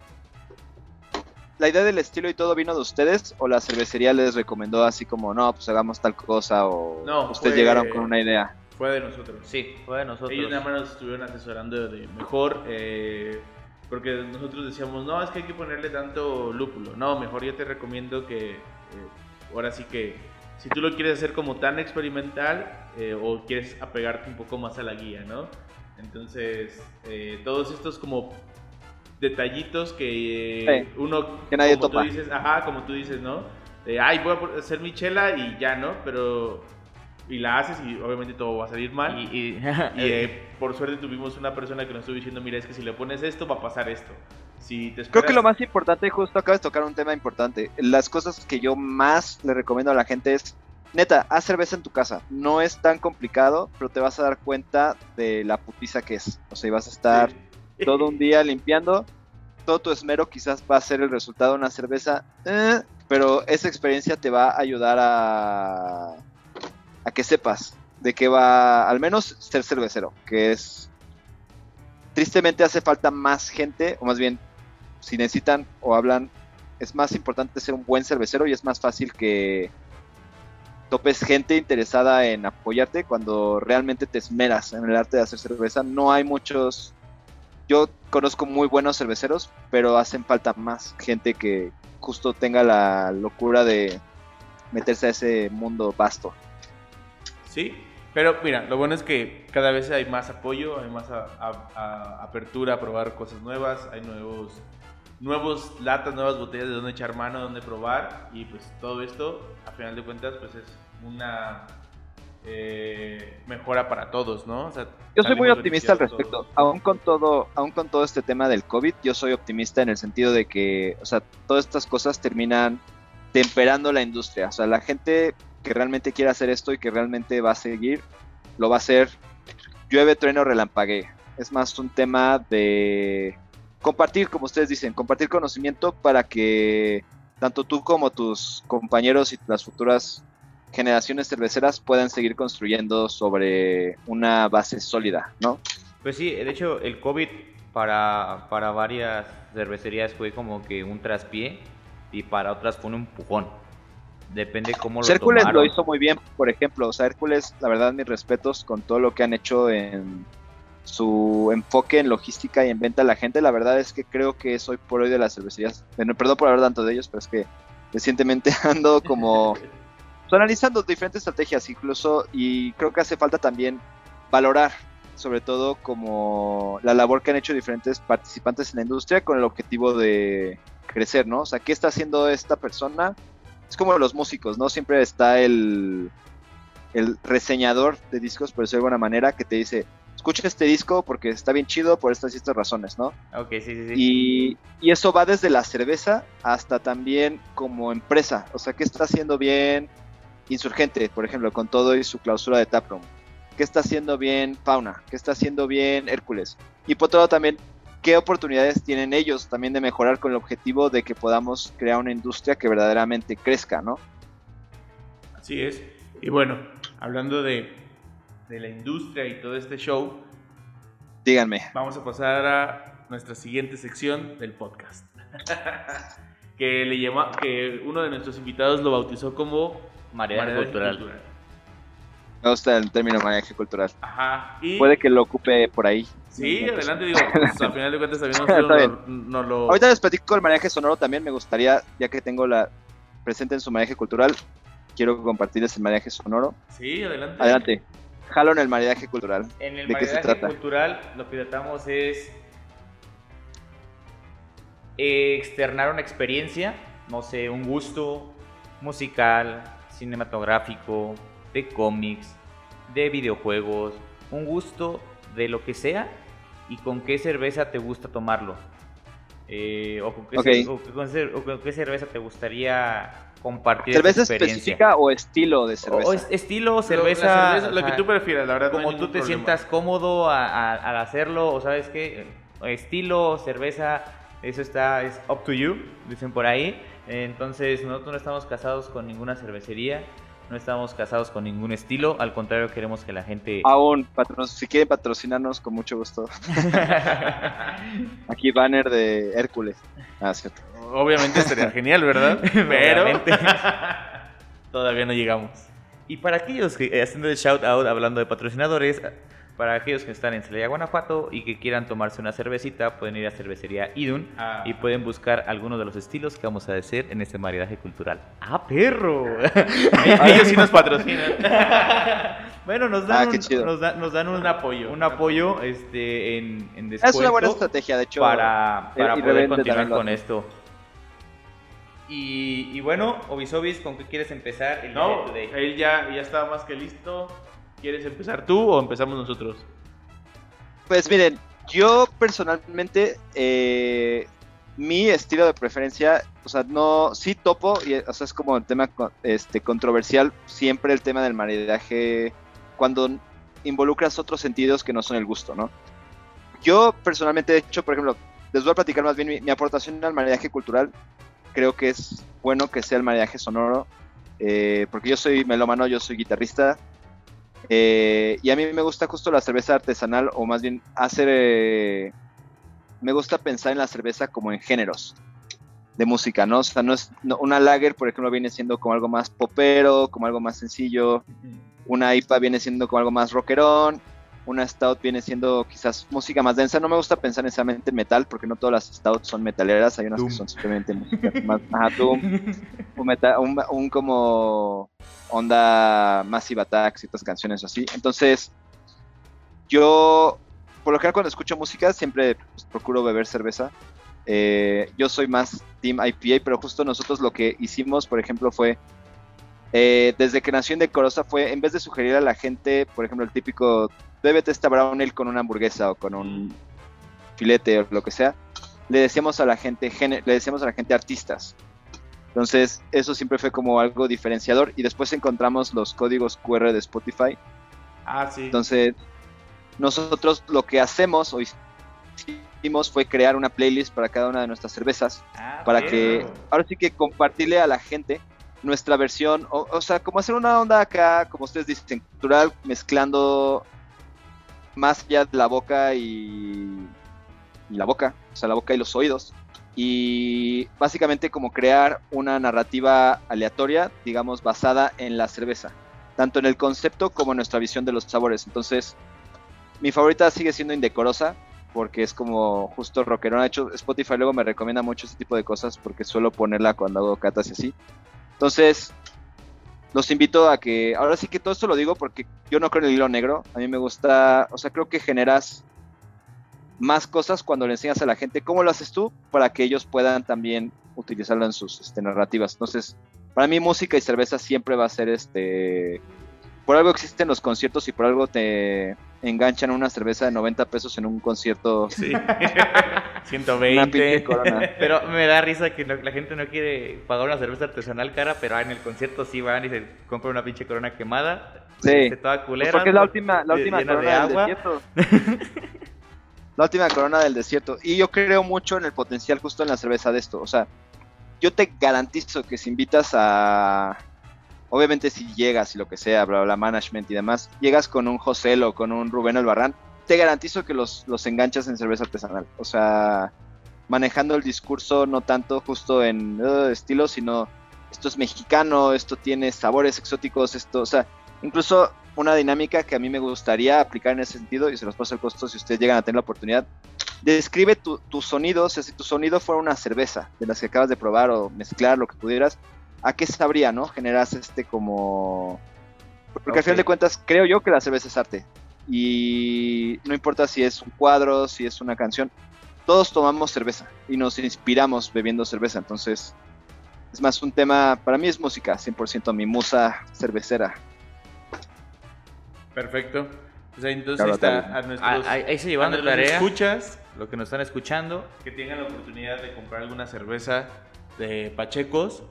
[SPEAKER 3] ¿La idea del estilo y todo vino de ustedes o la cervecería les recomendó así como, no, pues hagamos tal cosa o no, ustedes llegaron con una idea?
[SPEAKER 2] Fue de nosotros.
[SPEAKER 1] Sí, fue de nosotros.
[SPEAKER 2] Ellos nada más nos estuvieron asesorando de mejor, eh, porque nosotros decíamos, no, es que hay que ponerle tanto lúpulo. No, mejor yo te recomiendo que... Eh, ahora sí que si tú lo quieres hacer como tan experimental eh, o quieres apegarte un poco más a la guía, ¿no? Entonces, eh, todos estos como detallitos que uno,
[SPEAKER 3] que nadie
[SPEAKER 2] como
[SPEAKER 3] topa.
[SPEAKER 2] tú dices, ajá, como tú dices, ¿no? ay, voy a hacer mi chela y ya, ¿no? Pero y la haces y obviamente todo va a salir mal. Y, eh, por suerte tuvimos una persona que nos estuvo diciendo, mira, es que si le pones esto va a pasar esto.
[SPEAKER 3] Creo que lo más importante, justo acabas de tocar un tema importante. Las cosas que yo más le recomiendo a la gente es, neta, haz cerveza en tu casa. No es tan complicado, pero te vas a dar cuenta de la putiza que es. O sea, vas a estar todo un día limpiando. Todo tu esmero quizás va a ser el resultado de una cerveza, eh, pero esa experiencia te va a ayudar a, a que sepas de qué va, al menos ser cervecero, que es tristemente hace falta más gente, o más bien si necesitan o hablan, es más importante ser un buen cervecero y es más fácil que topes gente interesada en apoyarte cuando realmente te esmeras en el arte de hacer cerveza. No hay muchos... yo conozco muy buenos cerveceros, pero hacen falta más gente que justo tenga la locura de meterse a ese mundo vasto.
[SPEAKER 2] Sí, pero mira, lo bueno es que cada vez hay más apoyo, hay más apertura a probar cosas nuevas, hay nuevos, nuevos latas, nuevas botellas de donde echar mano, donde probar y pues todo esto, a final de cuentas, pues es una eh, mejora para todos, ¿no? O sea,
[SPEAKER 3] Yo soy muy optimista al respecto.
[SPEAKER 2] todos.
[SPEAKER 3] Aún con todo, aún con todo este tema del COVID, yo soy optimista en el sentido de que, o sea, todas estas cosas terminan temperando la industria. O sea, la gente que realmente quiere hacer esto y que realmente va a seguir, lo va a hacer llueve, trueno, relampaguee. Es más un tema de compartir, como ustedes dicen, compartir conocimiento para que tanto tú como tus compañeros y las futuras generaciones cerveceras puedan seguir construyendo sobre una base sólida, ¿no?
[SPEAKER 1] Pues sí, de hecho el COVID para, para varias cervecerías fue como que un traspié y para otras fue un empujón. Depende cómo lo
[SPEAKER 3] Hércules
[SPEAKER 1] tomaron.
[SPEAKER 3] lo hizo muy bien, por ejemplo. O sea, Hércules, la verdad, mis respetos con todo lo que han hecho en su enfoque en logística y en venta a la gente. La verdad es que creo que es hoy por hoy de las cervecerías. Bueno, perdón por hablar tanto de ellos, pero es que recientemente ando como pues, analizando diferentes estrategias incluso y creo que hace falta también valorar sobre todo como la labor que han hecho diferentes participantes en la industria con el objetivo de crecer, ¿no? O sea, ¿qué está haciendo esta persona? Es como los músicos, ¿no? Siempre está el, el reseñador de discos, por decirlo de alguna manera, que te dice, escucha este disco porque está bien chido por estas y estas razones, ¿no?
[SPEAKER 1] Ok, sí, sí, sí.
[SPEAKER 3] Y, y eso va desde la cerveza hasta también como empresa. O sea, ¿qué está haciendo bien Insurgente, por ejemplo, con todo y su clausura de Taproom? ¿Qué está haciendo bien Fauna? ¿Qué está haciendo bien Hércules? Y por otro lado también, ¿qué oportunidades tienen ellos también de mejorar con el objetivo de que podamos crear una industria que verdaderamente crezca, ¿no?
[SPEAKER 2] Así es. Y bueno, hablando de, de la industria y todo este show,
[SPEAKER 3] Díganme.
[SPEAKER 2] vamos a pasar a nuestra siguiente sección del podcast. que, le llama, que uno de nuestros invitados lo bautizó como
[SPEAKER 1] Maridaje
[SPEAKER 2] maridaje
[SPEAKER 1] cultural.
[SPEAKER 3] Me gusta el término mariaje cultural.
[SPEAKER 2] Ajá. Y,
[SPEAKER 3] Puede que lo ocupe por ahí.
[SPEAKER 2] Sí, adelante, digo, pues, al final de cuentas también
[SPEAKER 3] Está
[SPEAKER 2] nosotros
[SPEAKER 3] bien.
[SPEAKER 2] no, no lo...
[SPEAKER 3] Ahorita les platico el mariaje sonoro también. Me gustaría, ya que tengo la presente en su mariaje cultural, quiero compartirles el mariaje sonoro.
[SPEAKER 2] Sí, adelante.
[SPEAKER 3] Adelante. Jalo en el maridaje cultural.
[SPEAKER 1] En el
[SPEAKER 3] ¿De qué se trata?
[SPEAKER 1] cultural lo que tratamos es eh, externar una experiencia, no sé, un gusto musical, cinematográfico, de cómics, de videojuegos, un gusto de lo que sea y con qué cerveza te gusta tomarlo. Eh, o, con qué
[SPEAKER 3] Ok.
[SPEAKER 1] cer- o con cer- o con qué cerveza te gustaría compartir
[SPEAKER 3] ¿Cerveza
[SPEAKER 1] esa experiencia.
[SPEAKER 3] específica o estilo de cerveza?
[SPEAKER 1] O es- estilo, cerveza,
[SPEAKER 2] cerveza, lo que tú prefieras, la verdad. no
[SPEAKER 1] como tú
[SPEAKER 2] ningún
[SPEAKER 1] te
[SPEAKER 2] problema.
[SPEAKER 1] sientas cómodo a- a- al hacerlo, o sabes qué, estilo, cerveza, eso está, es up to you, dicen por ahí. Entonces, nosotros no estamos casados con ninguna cervecería, no estamos casados con ningún estilo, al contrario, queremos que la gente...
[SPEAKER 3] Aún, patro- si quieren patrocinarnos, con mucho gusto. Aquí banner de Hércules. Ah, cierto.
[SPEAKER 2] Obviamente estaría genial, ¿verdad? Pero
[SPEAKER 1] Obviamente.
[SPEAKER 2] todavía no llegamos.
[SPEAKER 1] Y para aquellos que, haciendo el shout out, hablando de patrocinadores, para aquellos que están en Celaya, Guanajuato y que quieran tomarse una cervecita, pueden ir a cervecería Idun
[SPEAKER 2] Ah.
[SPEAKER 1] y pueden buscar algunos de los estilos que vamos a decir en este maridaje cultural. ¡Ah, perro!
[SPEAKER 2] Ellos sí nos patrocinan.
[SPEAKER 1] bueno, nos
[SPEAKER 3] Ah,
[SPEAKER 1] dan,
[SPEAKER 3] qué
[SPEAKER 1] un,
[SPEAKER 3] chido.
[SPEAKER 1] nos da- nos dan un,
[SPEAKER 2] Un apoyo.
[SPEAKER 1] un apoyo este, en, en descuento
[SPEAKER 3] Es una buena estrategia, de hecho.
[SPEAKER 1] para, para
[SPEAKER 3] y
[SPEAKER 1] poder continuar con
[SPEAKER 3] hace.
[SPEAKER 1] esto. Y, y bueno, Obisobis, ¿con qué quieres empezar el día
[SPEAKER 2] No, él ya, ya estaba más que listo. ¿Quieres empezar tú o empezamos nosotros?
[SPEAKER 3] Pues miren, yo personalmente, eh, mi estilo de preferencia, o sea, no, sí topo, y, o sea, es como el tema este, controversial, siempre el tema del maridaje, cuando involucras otros sentidos que no son el gusto, ¿no? Yo personalmente, de hecho, por ejemplo, les voy a platicar más bien mi, mi aportación al maridaje cultural, creo que es bueno que sea el maridaje sonoro, eh, porque yo soy melómano, yo soy guitarrista, eh, y a mí me gusta justo la cerveza artesanal, o más bien hacer. eh, me gusta pensar en la cerveza como en géneros de música, ¿no? O sea, no es. no- una lager, por ejemplo, viene siendo como algo más popero, como algo más sencillo. Una IPA viene siendo como algo más rockerón. Una stout viene siendo quizás música más densa. No me gusta pensar necesariamente en metal, porque no todas las stouts son metaleras. Hay unas
[SPEAKER 2] Doom.
[SPEAKER 3] que son simplemente música más. Ajá, doom, un, meta- un- un como onda Massive Attack, ciertas canciones así. Entonces, yo, por lo general, cuando escucho música, siempre pues, procuro beber cerveza. Eh, yo soy más Team IPA, pero justo nosotros lo que hicimos, por ejemplo, fue eh, desde que nació Indecorosa fue, en vez de sugerir a la gente, por ejemplo, el típico, bébete esta brown ale con una hamburguesa o con un filete o lo que sea, le decíamos a la gente, le decíamos a la gente artistas. Entonces, eso siempre fue como algo diferenciador. Y después encontramos los códigos QR de Spotify.
[SPEAKER 2] Ah, sí.
[SPEAKER 3] Entonces, nosotros lo que hacemos o hicimos fue crear una playlist para cada una de nuestras cervezas
[SPEAKER 1] Ah,
[SPEAKER 3] para que ahora sí que compartirle a la gente nuestra versión, o, o sea, como hacer una onda acá, como ustedes dicen, cultural, mezclando más allá de la boca y, y la boca, o sea, la boca y los oídos. Y básicamente como crear una narrativa aleatoria, digamos, basada en la cerveza, tanto en el concepto como en nuestra visión de los sabores. Entonces, mi favorita sigue siendo Indecorosa, porque es como justo rockerona. De hecho, Spotify luego me recomienda mucho ese tipo de cosas porque suelo ponerla cuando hago catas y así. Entonces, los invito a que, ahora sí que todo esto lo digo porque yo no creo en el hilo negro. A mí me gusta, o sea, creo que generas más cosas cuando le enseñas a la gente cómo lo haces tú para que ellos puedan también utilizarlo en sus este, narrativas. Entonces, para mí música y cerveza siempre va a ser este... Por algo existen los conciertos y por algo te enganchan una cerveza de 90 pesos en un concierto.
[SPEAKER 2] Sí.
[SPEAKER 3] Una pinche
[SPEAKER 2] 120.
[SPEAKER 3] corona.
[SPEAKER 1] Pero me da risa que no- la gente no quiere pagar una cerveza artesanal cara, pero ah, en el concierto sí van y se compran una pinche corona quemada.
[SPEAKER 3] Sí.
[SPEAKER 1] este, toda
[SPEAKER 3] Pues porque es la última, la última
[SPEAKER 1] llena de
[SPEAKER 3] corona del desierto. la última corona del desierto. Y yo creo mucho en el potencial justo en la cerveza de esto. O sea, yo te garantizo que si invitas a. Obviamente, si llegas y lo que sea, bla, bla, management y demás, llegas con un José o con un Rubén Albarrán, te garantizo que los, los enganchas en cerveza artesanal. O sea, manejando el discurso no tanto justo en uh, estilo, sino esto es mexicano, esto tiene sabores exóticos, esto, o sea, incluso una dinámica que a mí me gustaría aplicar en ese sentido, y se los paso el costo si ustedes llegan a tener la oportunidad. Describe tu, tu sonido, o sea, si tu sonido fuera una cerveza de las que acabas de probar o mezclar lo que pudieras, ¿a qué sabría, no? Generas este como... Porque al final de cuentas creo yo que la cerveza es arte. Y no importa si es un cuadro, si es una canción, todos tomamos cerveza y nos inspiramos bebiendo cerveza. Entonces, es más un tema, para mí es música, 100% mi musa cervecera.
[SPEAKER 2] Perfecto. Pues ahí entonces
[SPEAKER 3] Claro,
[SPEAKER 2] está a nuestros,
[SPEAKER 1] Ah, ahí, ahí se llevan
[SPEAKER 2] a nuestros
[SPEAKER 1] tarea.
[SPEAKER 2] escuchas
[SPEAKER 1] Lo que nos están escuchando.
[SPEAKER 2] que tengan la oportunidad de comprar alguna cerveza de Pachecos.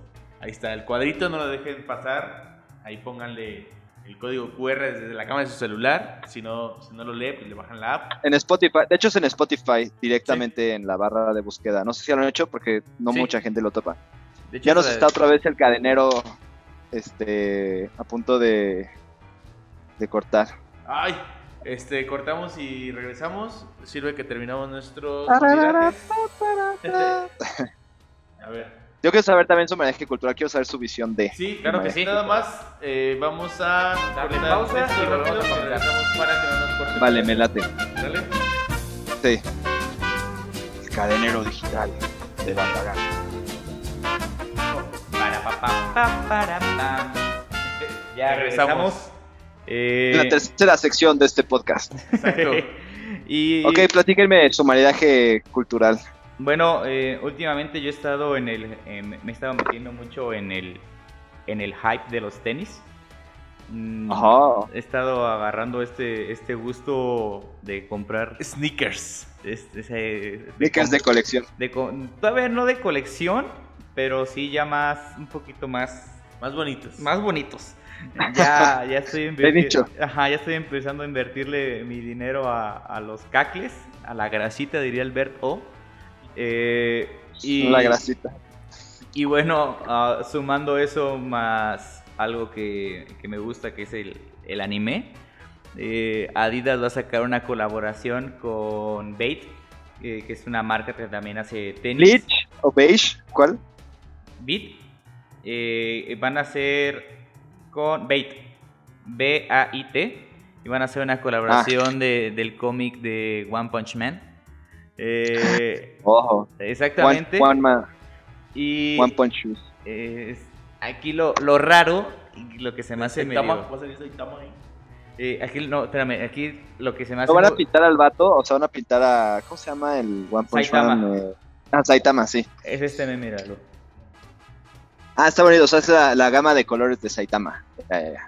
[SPEAKER 2] Ahí está el cuadrito, no lo dejen pasar. Ahí pónganle el código QR desde la cámara de su celular. Si no, si no lo lee, pues le bajan la app.
[SPEAKER 3] En Spotify, de hecho es en Spotify, directamente en la barra de búsqueda. No sé si lo han hecho porque no
[SPEAKER 1] Sí.
[SPEAKER 3] mucha gente lo topa.
[SPEAKER 1] De hecho,
[SPEAKER 3] Ya nos está otra vez el cadenero este, a punto de, de cortar.
[SPEAKER 2] Ay, este, cortamos y regresamos. Sirve que terminamos nuestro. A ver.
[SPEAKER 3] Yo quiero saber también su manejo cultural, quiero saber su visión de...
[SPEAKER 2] Sí,
[SPEAKER 1] Claro que sí.
[SPEAKER 2] Nada más, eh, vamos a
[SPEAKER 1] Darle pausa y
[SPEAKER 2] rápido
[SPEAKER 1] a
[SPEAKER 2] regresamos para que no nos corte.
[SPEAKER 3] Vale, me late.
[SPEAKER 2] Dale.
[SPEAKER 3] Sí. El cadenero digital de Bandagan.
[SPEAKER 1] Para, pa, pa, pa, para, pam. Ya
[SPEAKER 2] Regresamos.
[SPEAKER 1] regresamos. Eh,
[SPEAKER 3] La tercera sección de este podcast.
[SPEAKER 2] Exacto.
[SPEAKER 1] y
[SPEAKER 3] Ok, platíquenme su maridaje cultural.
[SPEAKER 1] Bueno, eh, últimamente yo he estado en el, en- me he estado metiendo mucho en el, en el hype de los tenis. Mm,
[SPEAKER 3] Ajá.
[SPEAKER 1] He estado agarrando este, este gusto de comprar
[SPEAKER 2] Sneakers.
[SPEAKER 1] este, ese-
[SPEAKER 3] Sneakers de colección.
[SPEAKER 1] de todavía no de colección, pero sí ya más, un poquito más,
[SPEAKER 2] Más bonitos.
[SPEAKER 1] más bonitos. Ya, ya estoy invirti-
[SPEAKER 3] nicho.
[SPEAKER 1] Ajá, ya estoy empezando a invertirle mi dinero a, a los cacles, a la grasita, diría el Bert O. Eh, y,
[SPEAKER 3] La grasita.
[SPEAKER 1] y bueno, ah, sumando eso más algo que, que me gusta, que es el, el anime. eh, Adidas va a sacar una colaboración con Bait, eh, que es una marca que también hace tenis.
[SPEAKER 3] Bleach o beige, ¿cuál?
[SPEAKER 1] Eh, van a ser con Bait. B-A-I-T. Iban a hacer una colaboración de, del cómic de One Punch Man. Eh,
[SPEAKER 3] Ojo.
[SPEAKER 1] exactamente.
[SPEAKER 3] One, one, man-
[SPEAKER 1] y
[SPEAKER 3] one Punch Shoes.
[SPEAKER 1] eh, aquí lo, lo raro, y lo que se me hace medio...
[SPEAKER 2] ¿va a salir Saitama ahí?
[SPEAKER 1] eh, aquí, no, espérame, aquí lo que se me hace...
[SPEAKER 3] ¿No van a pintar al vato? O sea, van a pintar a. ¿Cómo se llama el One Punch
[SPEAKER 1] Saitama.
[SPEAKER 3] Man? Eh, Ah, Saitama, sí.
[SPEAKER 1] Es este meme, míralo.
[SPEAKER 3] Ah, está bonito. O sea, es la, la gama de colores de Saitama.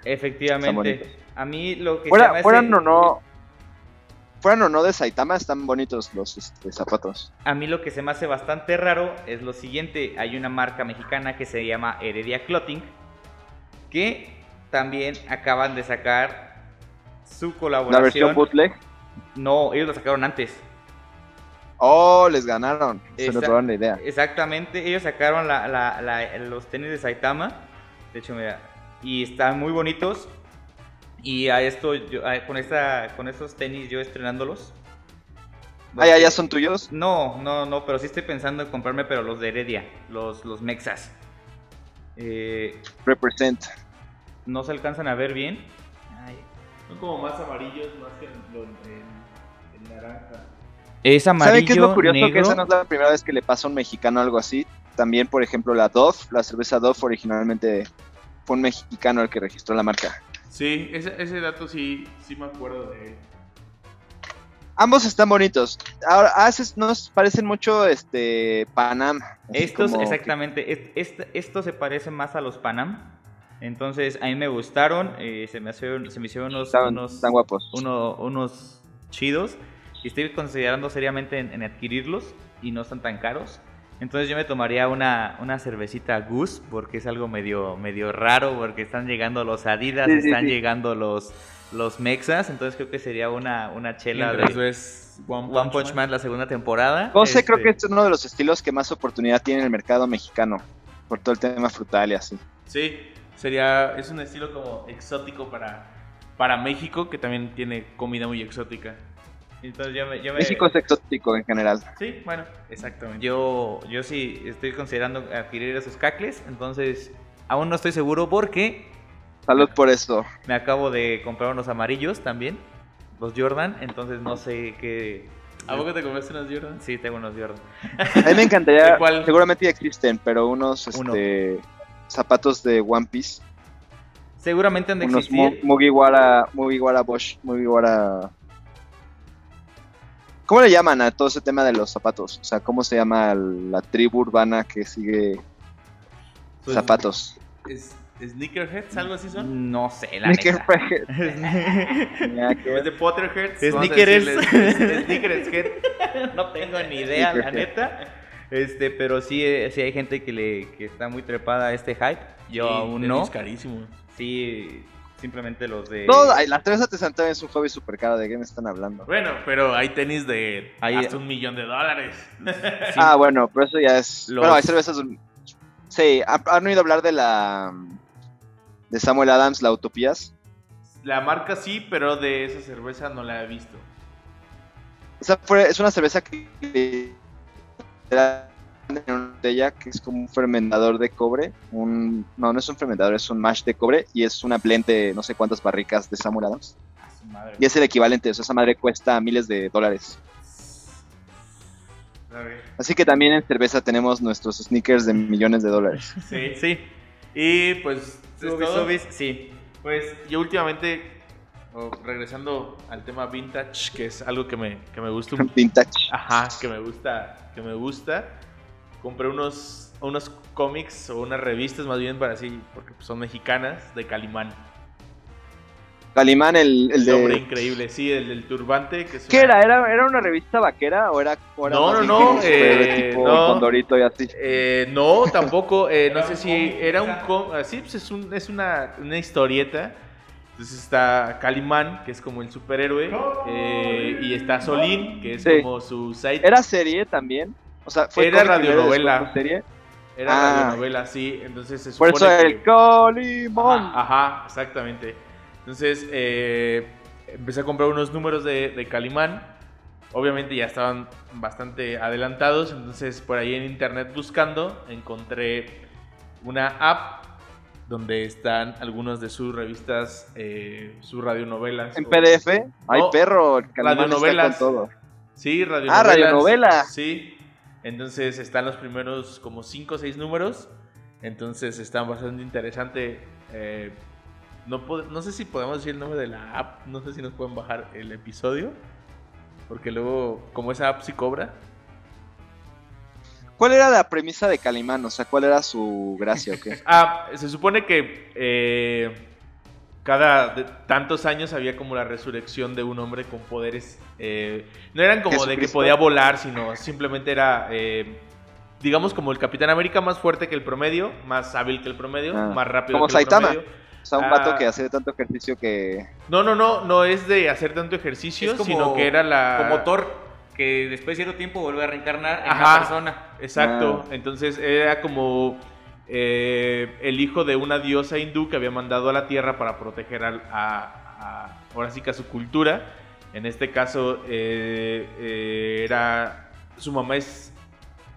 [SPEAKER 1] Efectivamente. A mí lo que se
[SPEAKER 3] Fuera,
[SPEAKER 1] me
[SPEAKER 3] fueran
[SPEAKER 1] hace...
[SPEAKER 3] o no. Fueran o no de Saitama, están bonitos los este, zapatos.
[SPEAKER 1] A mí lo que se me hace bastante raro es lo siguiente. Hay una marca mexicana que se llama Heredia Clothing. Que también acaban de sacar su
[SPEAKER 3] La versión
[SPEAKER 1] colaboración.
[SPEAKER 3] bootleg.
[SPEAKER 1] No, ellos lo sacaron antes.
[SPEAKER 3] Oh, les ganaron. Se
[SPEAKER 1] Exact-
[SPEAKER 3] robaron la idea.
[SPEAKER 1] Exactamente, ellos sacaron la- la- la- los tenis de Saitama. De hecho, mira, y están muy bonitos. Y a esto, yo- a- con, esta, con estos tenis yo estrenándolos.
[SPEAKER 3] Ah, ya, ya son tuyos.
[SPEAKER 1] No, no, no, pero sí estoy pensando en comprarme, pero los de Heredia, los, los Mexas. Eh,
[SPEAKER 3] Represent.
[SPEAKER 1] no se alcanzan a ver bien. Ay.
[SPEAKER 2] Son como más amarillos, más que el, el- el naranja.
[SPEAKER 1] Es amarillo,
[SPEAKER 3] ¿Saben qué es lo curioso? Que
[SPEAKER 1] negro.
[SPEAKER 3] esa no es la primera vez que le pasa a un mexicano algo así. También, por ejemplo, la Dove, la cerveza Dove originalmente fue un mexicano el que registró la marca.
[SPEAKER 2] Sí, ese, ese dato sí, sí me acuerdo de él.
[SPEAKER 3] Ambos están bonitos. Ahora, haces, nos parecen mucho este Panam.
[SPEAKER 1] Estos,
[SPEAKER 3] que-
[SPEAKER 1] exactamente, es- este- esto se parece más a los Panam. Entonces, a mí me gustaron, eh, se, me hicieron, se me hicieron unos,
[SPEAKER 3] están,
[SPEAKER 1] unos,
[SPEAKER 3] están guapos.
[SPEAKER 1] uno- unos chidos. Y estoy considerando seriamente en, en adquirirlos y no están tan caros. Entonces yo me tomaría una, una cervecita Goose porque es algo medio, medio raro porque están llegando los Adidas,
[SPEAKER 3] Sí,
[SPEAKER 1] están
[SPEAKER 3] sí.
[SPEAKER 1] llegando los, los Mexas. Entonces creo que sería una, una chela de
[SPEAKER 2] One
[SPEAKER 1] One Punch Man la segunda temporada.
[SPEAKER 3] José creo
[SPEAKER 1] Este,
[SPEAKER 3] que este es uno de los estilos que más oportunidad tiene en el mercado mexicano. Por todo el tema frutal y así.
[SPEAKER 2] Sí, sería, es un estilo como exótico para, para México, que también tiene comida muy exótica.
[SPEAKER 1] Entonces yo me, yo me-
[SPEAKER 3] México es exótico en general.
[SPEAKER 2] Sí, bueno, exactamente.
[SPEAKER 1] Yo, yo sí estoy considerando adquirir esos cacles, entonces aún no estoy seguro porque
[SPEAKER 3] Salud por eso.
[SPEAKER 1] me acabo de comprar unos amarillos también, los Jordan, entonces no sé qué...
[SPEAKER 2] ¿A poco te compraste unos Jordan?
[SPEAKER 1] Sí, tengo unos Jordan.
[SPEAKER 3] A mí me encantaría,
[SPEAKER 2] ¿De cuál?
[SPEAKER 3] seguramente ya existen, pero unos
[SPEAKER 1] Uno.
[SPEAKER 3] este, zapatos de One Piece.
[SPEAKER 1] Seguramente han de
[SPEAKER 3] Unos
[SPEAKER 1] existir.
[SPEAKER 3] Mugiwara, Mugiwara Bosch, Mugiwara... ¿Cómo le llaman a todo ese tema de los zapatos? O sea, ¿cómo se llama la tribu urbana que sigue
[SPEAKER 2] Pues,
[SPEAKER 3] zapatos?
[SPEAKER 2] ¿Es, ¿Sneakerheads? ¿Algo así son?
[SPEAKER 1] No sé, la
[SPEAKER 2] ¿O es de Potterheads?
[SPEAKER 1] Es
[SPEAKER 2] es- Sneakerheads Head.
[SPEAKER 1] no tengo ni idea, la neta. Este, pero sí, eh, sí hay gente que le que está muy trepada a este hype. Yo
[SPEAKER 2] Sí,
[SPEAKER 1] aún no.
[SPEAKER 2] carísimos.
[SPEAKER 1] Sí, simplemente los de.
[SPEAKER 3] No, la cerveza artesanal es un hobby súper caro. ¿De qué me están hablando?
[SPEAKER 2] Bueno, pero hay tenis de
[SPEAKER 1] Hay-
[SPEAKER 2] hasta un millón de dólares.
[SPEAKER 1] Sí.
[SPEAKER 3] Ah, bueno, pero eso ya es.
[SPEAKER 1] Los-
[SPEAKER 3] Bueno, hay cervezas. Sí, ¿han han oído hablar de la. de Samuel Adams, la Utopías?
[SPEAKER 2] La marca sí, pero de esa cerveza no la he visto.
[SPEAKER 3] Esa fue, es una cerveza que. En una botella que es como un fermentador de cobre. Un, no, no es un fermentador, es un mash de cobre. Y es una blend de no sé cuántas barricas de Samuel Adams.
[SPEAKER 1] Madre.
[SPEAKER 3] Y es el equivalente, o sea, esa madre cuesta miles de dólares. Así que también en cerveza tenemos nuestros sneakers de millones de dólares.
[SPEAKER 2] Sí.
[SPEAKER 1] Sí.
[SPEAKER 2] Y pues,
[SPEAKER 1] sí.
[SPEAKER 2] pues yo últimamente, regresando al tema vintage, que es algo que me, que me gusta un
[SPEAKER 3] Vintage.
[SPEAKER 2] Ajá, que me gusta, que me gusta. Compré unos, unos cómics o unas revistas más bien para así, porque pues, son mexicanas, de Calimán.
[SPEAKER 3] Calimán, el, el
[SPEAKER 2] El hombre
[SPEAKER 3] de.
[SPEAKER 2] increíble, sí, el del turbante. Que es
[SPEAKER 3] ¿Qué
[SPEAKER 2] una-
[SPEAKER 3] era? ¿Era, era una revista vaquera o era, o era
[SPEAKER 2] No, no, no, eh,
[SPEAKER 3] tipo
[SPEAKER 2] no.
[SPEAKER 3] Condorito y así?
[SPEAKER 2] Eh, no, tampoco. eh, no sé si
[SPEAKER 1] cómic,
[SPEAKER 2] era un cómic. Sí, pues es, un, es una, una historieta. Entonces está Calimán, que es como el superhéroe. eh, y está Solín, que es
[SPEAKER 3] Sí.
[SPEAKER 2] como su side.
[SPEAKER 3] ¿Era serie también? O sea, fue
[SPEAKER 2] Era radionovela.
[SPEAKER 3] serie.
[SPEAKER 2] Era
[SPEAKER 3] Ah.
[SPEAKER 2] radionovela, sí. Entonces se
[SPEAKER 3] Por
[SPEAKER 2] supone
[SPEAKER 3] eso
[SPEAKER 2] que-
[SPEAKER 3] el Calimán.
[SPEAKER 2] Ajá, ajá, exactamente. Entonces, eh, empecé a comprar unos números de, de Calimán. Obviamente ya estaban bastante adelantados. Entonces, por ahí en internet buscando, encontré una app donde están algunas de sus revistas, eh, sus radionovelas.
[SPEAKER 3] En
[SPEAKER 2] o-
[SPEAKER 3] PDF, ay
[SPEAKER 2] No,
[SPEAKER 3] perro, Calimán está
[SPEAKER 2] radionovelas.
[SPEAKER 3] todo.
[SPEAKER 2] Sí, radionovelas.
[SPEAKER 3] Ah, radionovela.
[SPEAKER 2] Sí. Entonces están los primeros como 5 o 6 números. Entonces están bastante interesante. Eh, no sé si podemos decir el nombre de la app. No sé si nos pueden bajar el episodio. Porque luego, como esa app sí cobra.
[SPEAKER 3] ¿Cuál era la premisa de Calimán? O sea, ¿cuál era su gracia o qué?
[SPEAKER 2] Ah, se supone que eh, cada de- tantos años había como la resurrección de un hombre con poderes. eh, no eran como de que podía volar, sino simplemente era, eh, digamos, como el Capitán América más fuerte que el promedio, más hábil que el promedio,
[SPEAKER 3] Ah,
[SPEAKER 2] más rápido
[SPEAKER 3] como
[SPEAKER 2] que el
[SPEAKER 3] Saitama.
[SPEAKER 2] promedio.
[SPEAKER 3] O sea, un
[SPEAKER 2] Ah.
[SPEAKER 3] vato que hace tanto ejercicio que...
[SPEAKER 2] No, no, no, no es de hacer tanto ejercicio,
[SPEAKER 1] como-
[SPEAKER 2] sino que era la.
[SPEAKER 1] Como Thor, que después de cierto tiempo vuelve a reencarnar en
[SPEAKER 2] Ajá.
[SPEAKER 1] una persona.
[SPEAKER 2] Exacto.
[SPEAKER 3] Ah.
[SPEAKER 2] Entonces era como eh, el hijo de una diosa hindú que había mandado a la tierra para proteger al- a, a- ahora sí que a su cultura. En este caso eh, eh, era su mamá es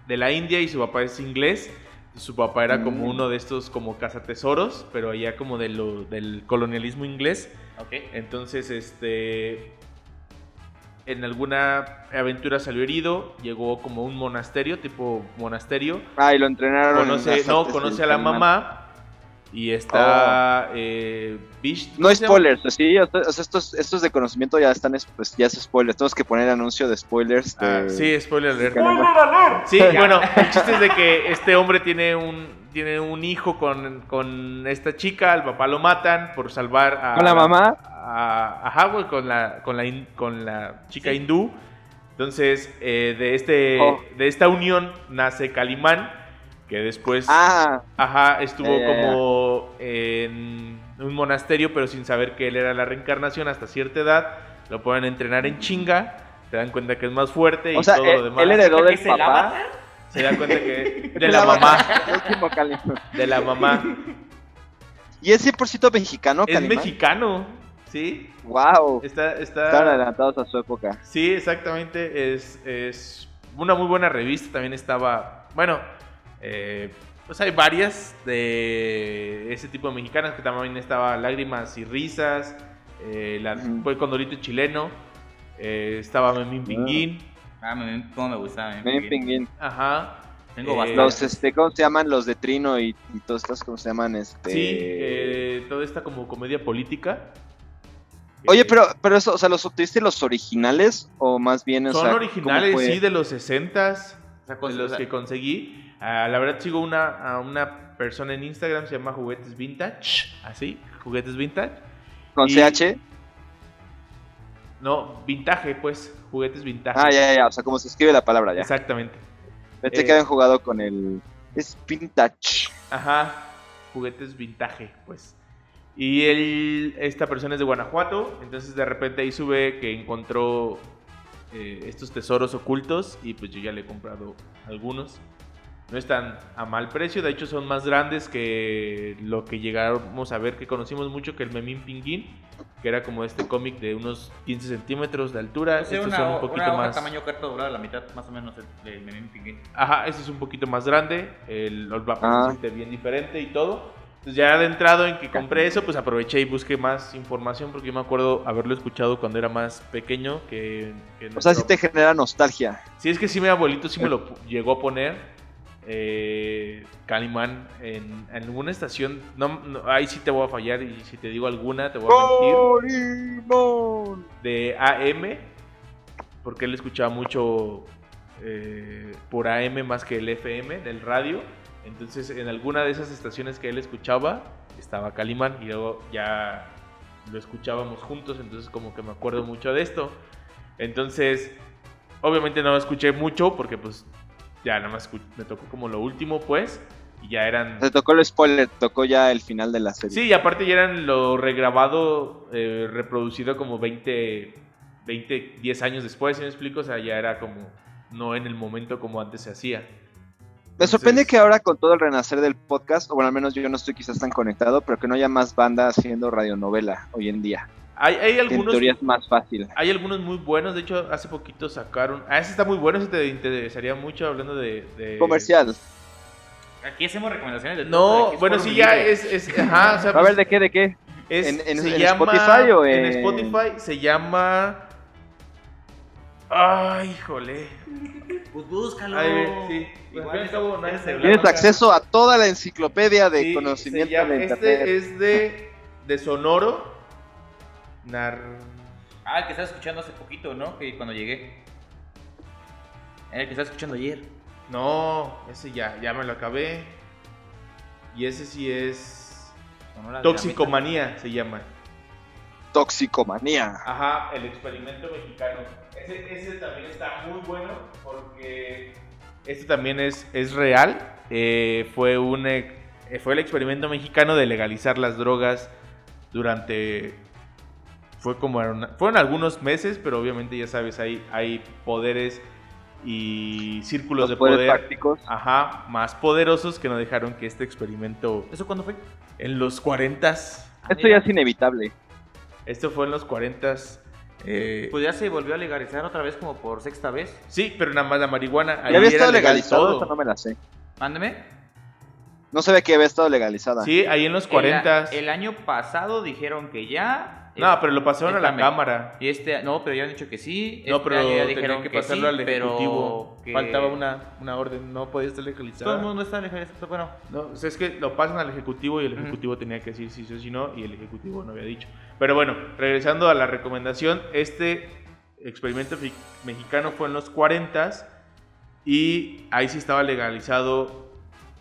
[SPEAKER 2] de la India y su papá es inglés. Su papá era como
[SPEAKER 3] Mm.
[SPEAKER 2] uno de estos como cazatesoros, pero allá como de lo, del colonialismo inglés. Entonces, este. En alguna aventura salió herido, llegó como un monasterio, tipo monasterio.
[SPEAKER 3] Ah, y lo entrenaron. en
[SPEAKER 2] Conoce,
[SPEAKER 3] las
[SPEAKER 2] no, conoce a la mamá. Y está. eh, Vish-
[SPEAKER 3] No spoilers, sí, o sea, estos, estos de conocimiento ya están, es- pues ya es spoilers, tenemos que poner anuncio de spoilers.
[SPEAKER 2] Ah,
[SPEAKER 3] de-
[SPEAKER 2] sí, spoiler alert. Sí, bueno, el chiste es de que este hombre tiene un, tiene un hijo con, con esta chica, al papá lo matan por salvar a...
[SPEAKER 3] ¿Con la mamá?
[SPEAKER 2] A, ajá, güey, con la, con la, con la chica
[SPEAKER 1] Sí.
[SPEAKER 2] hindú. Entonces, eh, de, este,
[SPEAKER 3] Oh.
[SPEAKER 2] de esta unión nace Calimán, que después,
[SPEAKER 3] Ah,
[SPEAKER 2] ajá, estuvo como en un monasterio, pero sin saber que él era la reencarnación hasta cierta edad. Lo pueden entrenar en chinga, se dan cuenta que es más fuerte y
[SPEAKER 3] o sea,
[SPEAKER 2] todo
[SPEAKER 3] él,
[SPEAKER 2] lo demás.
[SPEAKER 3] él heredó del
[SPEAKER 1] ¿Es el
[SPEAKER 3] papá.
[SPEAKER 2] Se dan cuenta que de la mamá,
[SPEAKER 3] Avatar, el último Calimán.
[SPEAKER 2] de la mamá.
[SPEAKER 3] Y es 100% mexicano,
[SPEAKER 2] Es
[SPEAKER 3] Calimán.
[SPEAKER 2] mexicano, ¿sí?
[SPEAKER 3] Wow.
[SPEAKER 2] Está, está...
[SPEAKER 3] Estaban adelantados a su época.
[SPEAKER 2] Sí, exactamente. Es, es una muy buena revista. También estaba. Bueno, eh, pues hay varias de ese tipo de mexicanas que también estaba Lágrimas y Risas. eh, la. Fue Condorito Chileno. eh, estaba Memín Pinguín.
[SPEAKER 1] Ah, me, cómo me gustaba. me-
[SPEAKER 3] Ven, Pinguín.
[SPEAKER 2] Ajá.
[SPEAKER 1] Tengo
[SPEAKER 2] Eh,
[SPEAKER 1] bastante.
[SPEAKER 3] Los, este, ¿cómo se llaman? Los de Trino y, y todos estos, ¿cómo se llaman? Este...
[SPEAKER 2] Sí, eh, toda esta como comedia política.
[SPEAKER 3] Oye, pero, pero eso, o sea, ¿los obtuviste los originales o más bien, o
[SPEAKER 2] Son
[SPEAKER 3] sea,
[SPEAKER 2] originales, sí, de los 60s,
[SPEAKER 1] O sea,
[SPEAKER 2] de
[SPEAKER 1] con-
[SPEAKER 2] los que conseguí. Ah, la verdad sigo una, a una persona en Instagram, se llama Juguetes Vintage, así, Juguetes Vintage.
[SPEAKER 3] ¿Con
[SPEAKER 2] y-
[SPEAKER 3] CH?
[SPEAKER 2] No, vintage, pues, Juguetes Vintage.
[SPEAKER 3] Ah, ya, ya, ya, o sea, como se escribe la palabra ya.
[SPEAKER 2] Exactamente.
[SPEAKER 3] Pensé
[SPEAKER 2] Eh,
[SPEAKER 3] que habían jugado con el... Es vintage.
[SPEAKER 2] Ajá, Juguetes Vintage, pues. Y él, esta persona es de Guanajuato, entonces de repente ahí sube que encontró eh, estos tesoros ocultos y pues yo ya le he comprado algunos. No están a mal precio, de hecho son más grandes que lo que llegamos a ver que conocimos mucho que el Memín Pinguín, que era como este cómic de unos 15 centímetros de altura.
[SPEAKER 1] o sea,
[SPEAKER 2] Estos
[SPEAKER 1] una,
[SPEAKER 2] son un poquito
[SPEAKER 1] una hoja
[SPEAKER 2] más...
[SPEAKER 1] tamaño carta doblada, la mitad más o menos del Memín Pinguín.
[SPEAKER 2] Ajá, este es un poquito más grande, el Old Mapa
[SPEAKER 3] Ah.
[SPEAKER 2] se siente bien diferente y todo. Entonces ya adentrado en que compré eso, pues aproveché y busqué más información porque yo me acuerdo haberlo escuchado cuando era más pequeño que... que
[SPEAKER 3] O sea, sí te genera nostalgia.
[SPEAKER 2] Sí, es que sí mi abuelito sí me lo llegó a poner. Eh, Calimán en, en alguna estación, no, no, ahí sí te voy a fallar y si te digo alguna te voy a mentir de AM, porque él escuchaba mucho eh, por AM más que el FM del radio. Entonces, en alguna de esas estaciones que él escuchaba, estaba Calimán y luego ya lo escuchábamos juntos. Entonces, como que me acuerdo mucho de esto. Entonces, obviamente no lo escuché mucho porque, pues, ya nada más me tocó como lo último, pues, y ya eran.
[SPEAKER 3] Se tocó el spoiler, tocó ya el final de la serie.
[SPEAKER 2] Sí, y aparte ya eran lo regrabado, eh, reproducido como 20, 20, 10 años después, ¿sí me explico? O sea, ya era como, no en el momento como antes se hacía.
[SPEAKER 3] Me sorprende que ahora con todo el renacer del podcast, o bueno, al menos yo no estoy quizás tan conectado, pero que no haya más banda haciendo radionovela hoy en día.
[SPEAKER 2] Hay, hay
[SPEAKER 3] Que en
[SPEAKER 2] algunos...
[SPEAKER 3] teoría es más fácil.
[SPEAKER 2] Hay algunos muy buenos, de hecho hace poquito sacaron... Ah, ese está muy bueno, ese te interesaría mucho hablando de... de-
[SPEAKER 3] Comercial.
[SPEAKER 1] Aquí hacemos recomendaciones de todo,
[SPEAKER 2] No, bueno, sí, ya es, es, ajá, o sea,
[SPEAKER 3] A
[SPEAKER 2] pues,
[SPEAKER 3] ver, ¿de qué, de qué?
[SPEAKER 2] es-
[SPEAKER 3] ¿En- en-
[SPEAKER 2] se
[SPEAKER 3] en
[SPEAKER 2] llama,
[SPEAKER 3] Spotify o
[SPEAKER 2] en
[SPEAKER 3] en-
[SPEAKER 2] Spotify se llama, ay, híjole,
[SPEAKER 1] Pues búscalo.
[SPEAKER 2] Ay, sí. Pues,
[SPEAKER 1] Igual
[SPEAKER 2] al fin y al cabo, nadie
[SPEAKER 1] es
[SPEAKER 2] se
[SPEAKER 1] el-
[SPEAKER 3] Tienes
[SPEAKER 2] Blanca.
[SPEAKER 3] acceso a toda la enciclopedia de
[SPEAKER 2] Sí,
[SPEAKER 3] conocimiento
[SPEAKER 2] llama-
[SPEAKER 3] de
[SPEAKER 2] este
[SPEAKER 3] internet.
[SPEAKER 2] es de, de Sonoro, Nar...
[SPEAKER 1] Ah, el que estaba escuchando hace poquito, ¿no? Que cuando llegué. El que estaba escuchando ayer.
[SPEAKER 2] No, ese ya, ya me lo acabé. Y ese sí es Toxicomanía, se llama.
[SPEAKER 3] Toxicomanía.
[SPEAKER 2] Ajá, el experimento mexicano. Ese, ese también está muy bueno porque este también es, es real. Eh, fue, un, ex- eh, fue el experimento mexicano de legalizar las drogas durante... Fue como una- fueron algunos meses, pero obviamente ya sabes, hay, hay poderes y círculos
[SPEAKER 3] Los
[SPEAKER 2] de poder
[SPEAKER 3] prácticos.
[SPEAKER 2] ajá, más poderosos que no dejaron que este experimento
[SPEAKER 1] ¿Eso cuándo fue?
[SPEAKER 2] en los 40
[SPEAKER 3] Esto ya es inevitable.
[SPEAKER 2] esto fue en los 40 eh,
[SPEAKER 1] Pues ya se volvió a legalizar otra vez como por sexta vez.
[SPEAKER 2] Sí, pero nada más la marihuana. ahí
[SPEAKER 3] ¿Ya había estado
[SPEAKER 2] legal
[SPEAKER 3] legalizado? no me la sé.
[SPEAKER 1] Mándeme.
[SPEAKER 3] No sabía que había estado legalizada.
[SPEAKER 2] Sí, ahí en los 40.
[SPEAKER 1] El, el año pasado dijeron que ya.
[SPEAKER 2] No, pero lo pasaron a la cámara.
[SPEAKER 1] Y este, no, pero ya han dicho que sí.
[SPEAKER 2] No,
[SPEAKER 1] este
[SPEAKER 2] pero
[SPEAKER 1] año ya dijeron
[SPEAKER 2] que
[SPEAKER 1] que
[SPEAKER 2] pasarlo
[SPEAKER 1] sí,
[SPEAKER 2] al ejecutivo.
[SPEAKER 1] que-
[SPEAKER 2] Faltaba una, una orden, no podía estar legalizado.
[SPEAKER 1] Todo el mundo está legalizado. Bueno,
[SPEAKER 2] No, o sea, es que lo pasan al ejecutivo y el ejecutivo tenía que decir si sí o si no y el ejecutivo no había dicho. Pero bueno, regresando a la recomendación, este experimento mexicano fue en los 40 y ahí sí estaba legalizado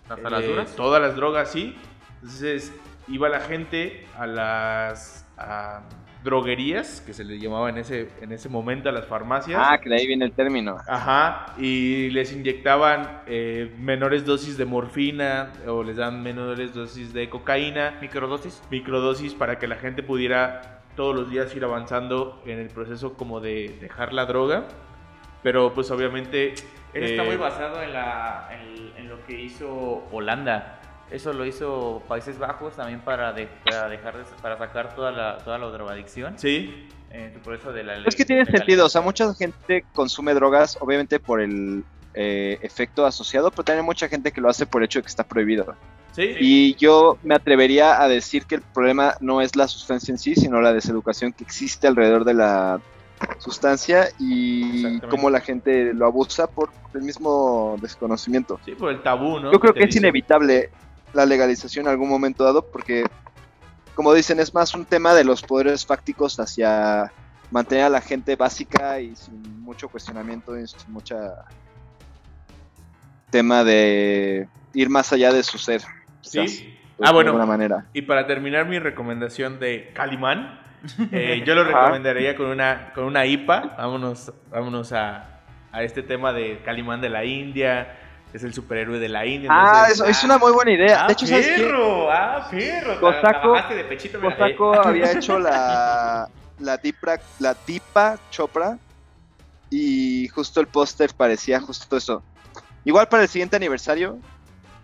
[SPEAKER 1] hasta las
[SPEAKER 2] Eh,
[SPEAKER 1] duras.
[SPEAKER 2] Todas las drogas, sí. Entonces iba la gente a las a droguerías, que se le llamaba en ese, en ese momento a las farmacias.
[SPEAKER 3] Ah, que de ahí viene el término.
[SPEAKER 2] Ajá, y les inyectaban eh, menores dosis de morfina o les dan menores dosis de cocaína,
[SPEAKER 1] Microdosis.
[SPEAKER 2] microdosis para que la gente pudiera todos los días ir avanzando en el proceso como de dejar la droga. Pero pues obviamente...
[SPEAKER 1] Eso está
[SPEAKER 2] eh,
[SPEAKER 1] muy basado en, la, en, en lo que hizo Holanda. Eso lo hizo Países Bajos también para, de- para dejar de- para sacar toda la, toda la drogadicción.
[SPEAKER 2] Sí,
[SPEAKER 1] Eh, por eso de la
[SPEAKER 3] Es que tiene sentido, o sea, mucha gente consume drogas, obviamente por el eh, efecto asociado, pero también hay mucha gente que lo hace por el hecho de que está prohibido.
[SPEAKER 2] sí.
[SPEAKER 3] Y yo me atrevería a decir que el problema no es la sustancia en sí, sino la deseducación que existe alrededor de la sustancia y cómo la gente lo abusa por el mismo desconocimiento.
[SPEAKER 2] Sí, por el tabú, ¿no?
[SPEAKER 3] Yo creo que es
[SPEAKER 2] dicen.
[SPEAKER 3] inevitable la legalización en algún momento dado porque, como dicen, es más un tema de los poderes fácticos hacia mantener a la gente básica y sin mucho cuestionamiento y sin mucha tema de ir más allá de su ser. quizás,
[SPEAKER 2] Sí.
[SPEAKER 3] de
[SPEAKER 2] Ah, bueno.
[SPEAKER 3] alguna manera.
[SPEAKER 2] Y para terminar mi recomendación de Calimán, eh, yo lo recomendaría con una, con una IPA. Vámonos, vámonos a, a este tema de Calimán de la India. Es el superhéroe de la India.
[SPEAKER 3] Ah,
[SPEAKER 2] entonces-
[SPEAKER 3] eso es una muy buena idea.
[SPEAKER 1] Ah,
[SPEAKER 3] de hecho, ¿sabes qué?
[SPEAKER 1] ah, perro.
[SPEAKER 3] Cosaco-
[SPEAKER 1] de pechito.
[SPEAKER 3] Cosaco había hecho la, la, Dipra, la Dipa Chopra y justo el póster parecía justo eso. Igual para el siguiente aniversario,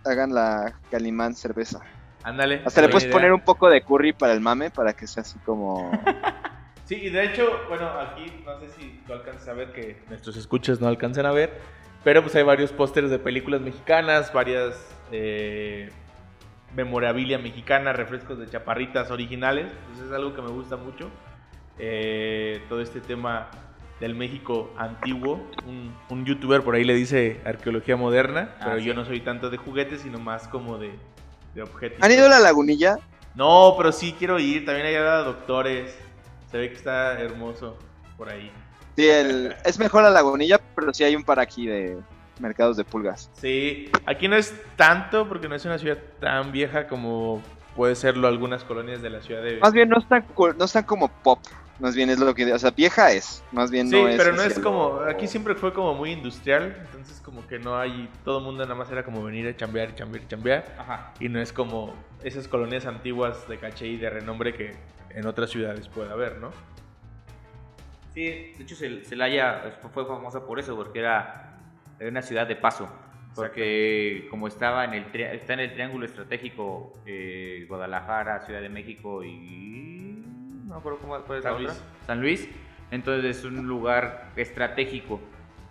[SPEAKER 3] hagan la Calimán cerveza.
[SPEAKER 2] Ándale.
[SPEAKER 3] Hasta le puedes
[SPEAKER 2] idea.
[SPEAKER 3] poner un poco de curry para el mame para que sea así como...
[SPEAKER 2] Sí, y de hecho, bueno, aquí no sé si tú alcanzas a ver que nuestros escuchas no alcanzan a ver, pero pues hay varios pósters de películas mexicanas, varias eh, memorabilia mexicana, refrescos de chaparritas originales, entonces es algo que me gusta mucho. Eh, todo este tema del México antiguo, un, un youtuber por ahí le dice arqueología moderna,
[SPEAKER 1] Ah,
[SPEAKER 2] pero
[SPEAKER 1] sí.
[SPEAKER 2] yo no soy tanto de juguetes, sino más como de, de objetos.
[SPEAKER 3] ¿Han ido a la lagunilla?
[SPEAKER 2] No, pero sí quiero ir. También hay a doctores. Se ve que está hermoso por ahí.
[SPEAKER 3] Sí, el- es mejor la lagunilla, pero sí hay un par aquí de mercados de pulgas.
[SPEAKER 2] Sí, aquí no es tanto porque no es una ciudad tan vieja como puede serlo algunas colonias de la ciudad de...
[SPEAKER 3] Más bien no están, no están como pop, más bien es lo que... O sea, vieja es, más bien
[SPEAKER 2] Sí,
[SPEAKER 3] no es...
[SPEAKER 2] pero no es
[SPEAKER 3] hacia
[SPEAKER 2] como... Aquí siempre fue como muy industrial, entonces como que no hay... Todo el mundo nada más era como venir a chambear y chambear y chambear.
[SPEAKER 1] Ajá.
[SPEAKER 2] Y no es como esas colonias antiguas de caché y de renombre que en otras ciudades puede haber, ¿no?
[SPEAKER 1] Sí, de hecho Cel- Celaya fue famosa por eso, porque era, era una ciudad de paso. Porque como estaba en el está en el triángulo estratégico eh, Guadalajara, Ciudad de México y no me acuerdo cómo es la
[SPEAKER 2] San
[SPEAKER 1] otra? San Luis, entonces es un lugar estratégico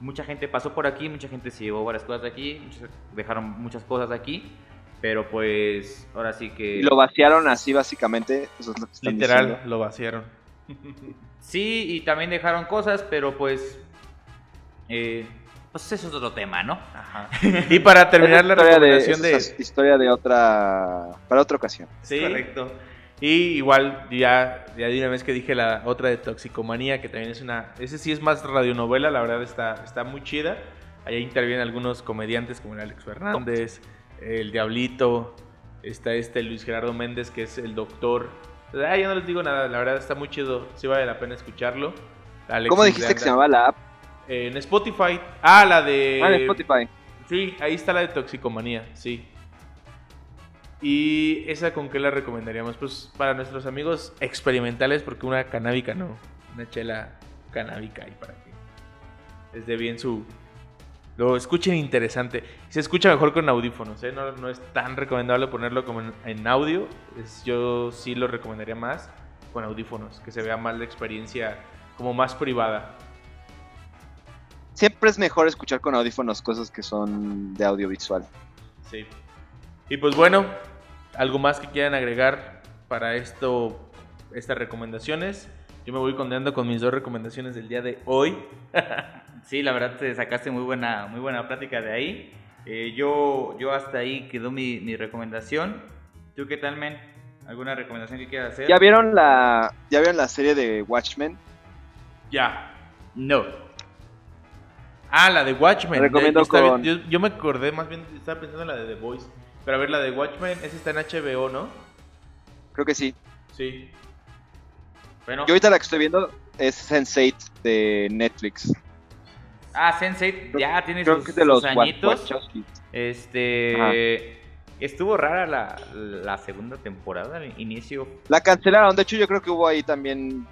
[SPEAKER 1] mucha gente pasó por aquí, mucha gente se llevó varias cosas de aquí, muchos dejaron muchas cosas de aquí, pero pues ahora sí que...
[SPEAKER 3] Y lo vaciaron así básicamente. Eso es lo que están
[SPEAKER 2] Literal,
[SPEAKER 3] diciendo.
[SPEAKER 2] lo vaciaron.
[SPEAKER 1] Sí, y también dejaron cosas, pero pues... eh, pues eso es otro tema, ¿no?
[SPEAKER 2] Ajá. Y para terminar la
[SPEAKER 3] Esa historia de,
[SPEAKER 2] recomendación de...
[SPEAKER 3] historia de otra para otra ocasión.
[SPEAKER 2] Sí,
[SPEAKER 1] Correcto.
[SPEAKER 2] Y igual, ya, ya de una vez que dije la otra de Toxicomanía, que también es una... Ese sí es más radionovela, la verdad está, está muy chida. Ahí intervienen algunos comediantes como el Alex Fernández, el Diablito, está este Luis Gerardo Méndez, que es el doctor. Ah, ya no les digo nada, la verdad está muy chido, sí vale la pena escucharlo. Alex
[SPEAKER 3] ¿Cómo dijiste que se llamaba la app?
[SPEAKER 2] En Spotify. Ah, la de...
[SPEAKER 3] Ah, en Spotify.
[SPEAKER 2] Sí, ahí está la de Toxicomanía, sí. Y esa con qué la recomendaríamos? Pues para nuestros amigos experimentales, porque una canábica no, una chela canábica ahí para que les dé bien su... Lo escuchen interesante. Se escucha mejor con audífonos, ¿eh? no, no es tan recomendable ponerlo como en, en audio. Es- yo sí lo recomendaría más con audífonos, que se vea más la experiencia como más privada.
[SPEAKER 3] Siempre es mejor escuchar con audífonos cosas que son de audiovisual.
[SPEAKER 2] Sí. Y pues bueno, algo más que quieran agregar para esto, estas recomendaciones. Yo me voy contento con mis dos recomendaciones del día de hoy.
[SPEAKER 1] Sí, la verdad te sacaste muy buena, muy buena plática de ahí. Eh, yo, yo hasta ahí quedó mi, mi recomendación. ¿Tú qué tal, men? ¿Alguna recomendación que quieras hacer?
[SPEAKER 3] ¿Ya vieron la ya vieron la serie de Watchmen?
[SPEAKER 2] Ya.
[SPEAKER 1] No.
[SPEAKER 2] Ah, la de Watchmen.
[SPEAKER 3] Te recomiendo
[SPEAKER 2] Yo estaba-
[SPEAKER 3] con-
[SPEAKER 2] yo, yo me acordé, más bien estaba pensando en la de The Voice. Pero a ver, la de Watchmen, esa está en HBO, ¿no?
[SPEAKER 3] Creo que sí.
[SPEAKER 2] Sí.
[SPEAKER 1] Bueno.
[SPEAKER 3] Yo ahorita la que estoy viendo es Sense8 de Netflix.
[SPEAKER 1] Ah, Sensei ya tiene
[SPEAKER 3] Creo
[SPEAKER 1] sus,
[SPEAKER 3] que de los
[SPEAKER 1] sus añitos. Este. Estuvo rara la, la segunda temporada, el inicio.
[SPEAKER 3] La cancelaron, de hecho yo creo que hubo ahí también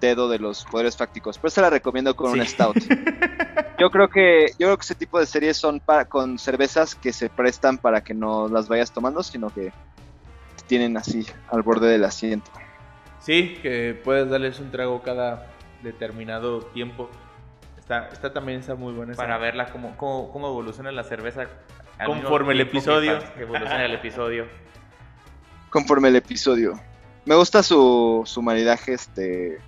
[SPEAKER 3] dedo de los poderes fácticos, pero se la recomiendo con
[SPEAKER 1] Sí.
[SPEAKER 3] un stout. Yo creo que yo creo que ese tipo de series son para, con cervezas que se prestan para que no las vayas tomando, sino que tienen así al borde del asiento.
[SPEAKER 2] Sí, que puedes darles un trago cada determinado tiempo. Está, está también está muy buena esa.
[SPEAKER 1] Para verla cómo, cómo, cómo evoluciona la cerveza.
[SPEAKER 2] Conforme el episodio.
[SPEAKER 1] que evoluciona el episodio.
[SPEAKER 3] Conforme el episodio. Me gusta su, su maridaje, este.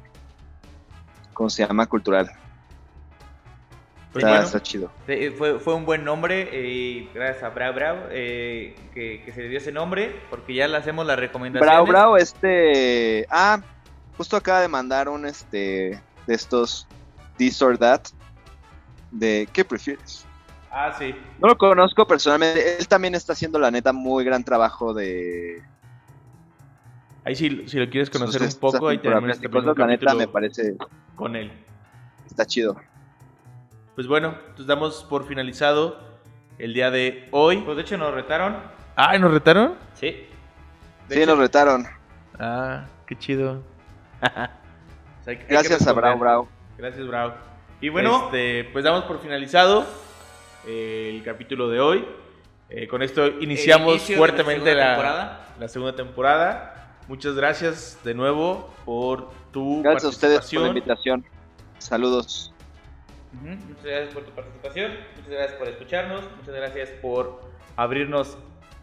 [SPEAKER 3] ¿Cómo se llama? Cultural.
[SPEAKER 2] Pues
[SPEAKER 3] está,
[SPEAKER 2] bueno,
[SPEAKER 3] está chido.
[SPEAKER 1] Eh, Fue, fue un buen nombre y gracias a Brau Brau eh, que, que se le dio ese nombre porque ya le hacemos la recomendación.
[SPEAKER 3] Bravo, bravo, este. Ah, justo acaba de mandar un este. De estos. This or that. De. ¿Qué prefieres?
[SPEAKER 2] Ah, sí.
[SPEAKER 3] No lo conozco personalmente. Él también está haciendo, la neta, muy gran trabajo de.
[SPEAKER 2] Ahí sí, si lo quieres conocer un poco, ahí
[SPEAKER 3] temporadas
[SPEAKER 2] este
[SPEAKER 3] cosas, La neta, me parece.
[SPEAKER 2] con él.
[SPEAKER 3] Está chido.
[SPEAKER 2] Pues bueno, entonces damos por finalizado el día de hoy.
[SPEAKER 1] Pues de hecho nos retaron.
[SPEAKER 2] Ah, ¿nos retaron?
[SPEAKER 1] Sí.
[SPEAKER 2] De
[SPEAKER 3] Sí,
[SPEAKER 2] hecho-
[SPEAKER 3] nos retaron.
[SPEAKER 2] Ah, qué chido. O sea, hay que- hay que
[SPEAKER 3] Gracias a. Bravo, Bravo.
[SPEAKER 2] Gracias, Bravo.
[SPEAKER 1] Y bueno,
[SPEAKER 2] Este, pues damos por finalizado eh, el capítulo de hoy. Eh, con esto iniciamos fuertemente
[SPEAKER 1] segunda
[SPEAKER 2] la,
[SPEAKER 1] temporada.
[SPEAKER 2] la segunda temporada. Muchas gracias de nuevo por tu
[SPEAKER 3] Gracias a ustedes por la invitación. Saludos.
[SPEAKER 1] Muchas gracias por tu participación, muchas gracias por escucharnos, muchas gracias por abrirnos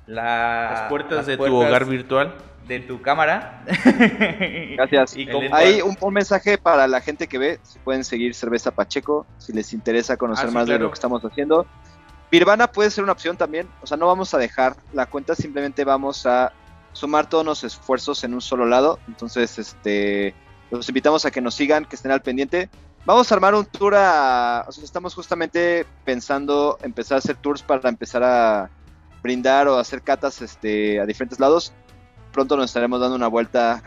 [SPEAKER 1] la-
[SPEAKER 2] las puertas
[SPEAKER 1] las
[SPEAKER 2] de tu hogar virtual.
[SPEAKER 1] de tu cámara.
[SPEAKER 3] Gracias.
[SPEAKER 1] Y
[SPEAKER 3] Ahí un, un mensaje para la gente que ve. Si pueden seguir Cerveza Pacheco, si les interesa conocer
[SPEAKER 2] Ah, sí,
[SPEAKER 3] más de lo que estamos haciendo. Birvana puede ser una opción también. O sea, no vamos a dejar la cuenta, simplemente vamos a sumar todos los esfuerzos en un solo lado. Entonces, este, los invitamos a que nos sigan, que estén al pendiente. Vamos a armar un tour a... O sea, estamos justamente pensando empezar a hacer tours para empezar a brindar o hacer catas este, a diferentes lados. Pronto nos estaremos dando una vuelta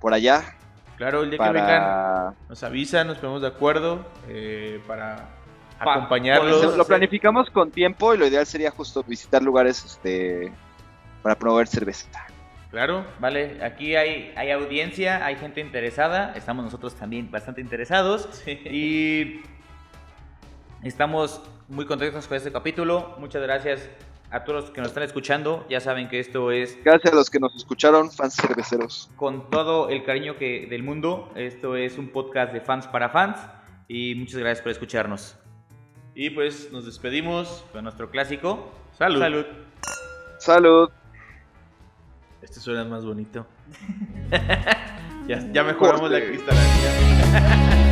[SPEAKER 3] por allá
[SPEAKER 2] Claro, el día que vengan,
[SPEAKER 3] para...
[SPEAKER 2] nos avisan, nos ponemos de acuerdo eh, para
[SPEAKER 1] Pa-
[SPEAKER 2] acompañarlos.
[SPEAKER 1] podemos
[SPEAKER 3] Lo planificamos con tiempo y lo ideal sería justo visitar lugares este, para promover cerveza.
[SPEAKER 2] Claro,
[SPEAKER 1] Vale, aquí hay, hay audiencia, hay gente interesada, estamos nosotros también bastante interesados y estamos muy contentos con este capítulo. Muchas gracias a todos los que nos están escuchando. Ya saben que esto es
[SPEAKER 3] Gracias a los que nos escucharon, fans cerveceros.
[SPEAKER 1] con todo el cariño que del mundo. Esto es un podcast de fans para fans y muchas gracias por escucharnos.
[SPEAKER 2] Y pues nos despedimos.
[SPEAKER 1] Con nuestro clásico.
[SPEAKER 2] Salud.
[SPEAKER 1] Salud.
[SPEAKER 3] Salud.
[SPEAKER 2] Este suena más bonito. ya, ya mejoramos la cristalería.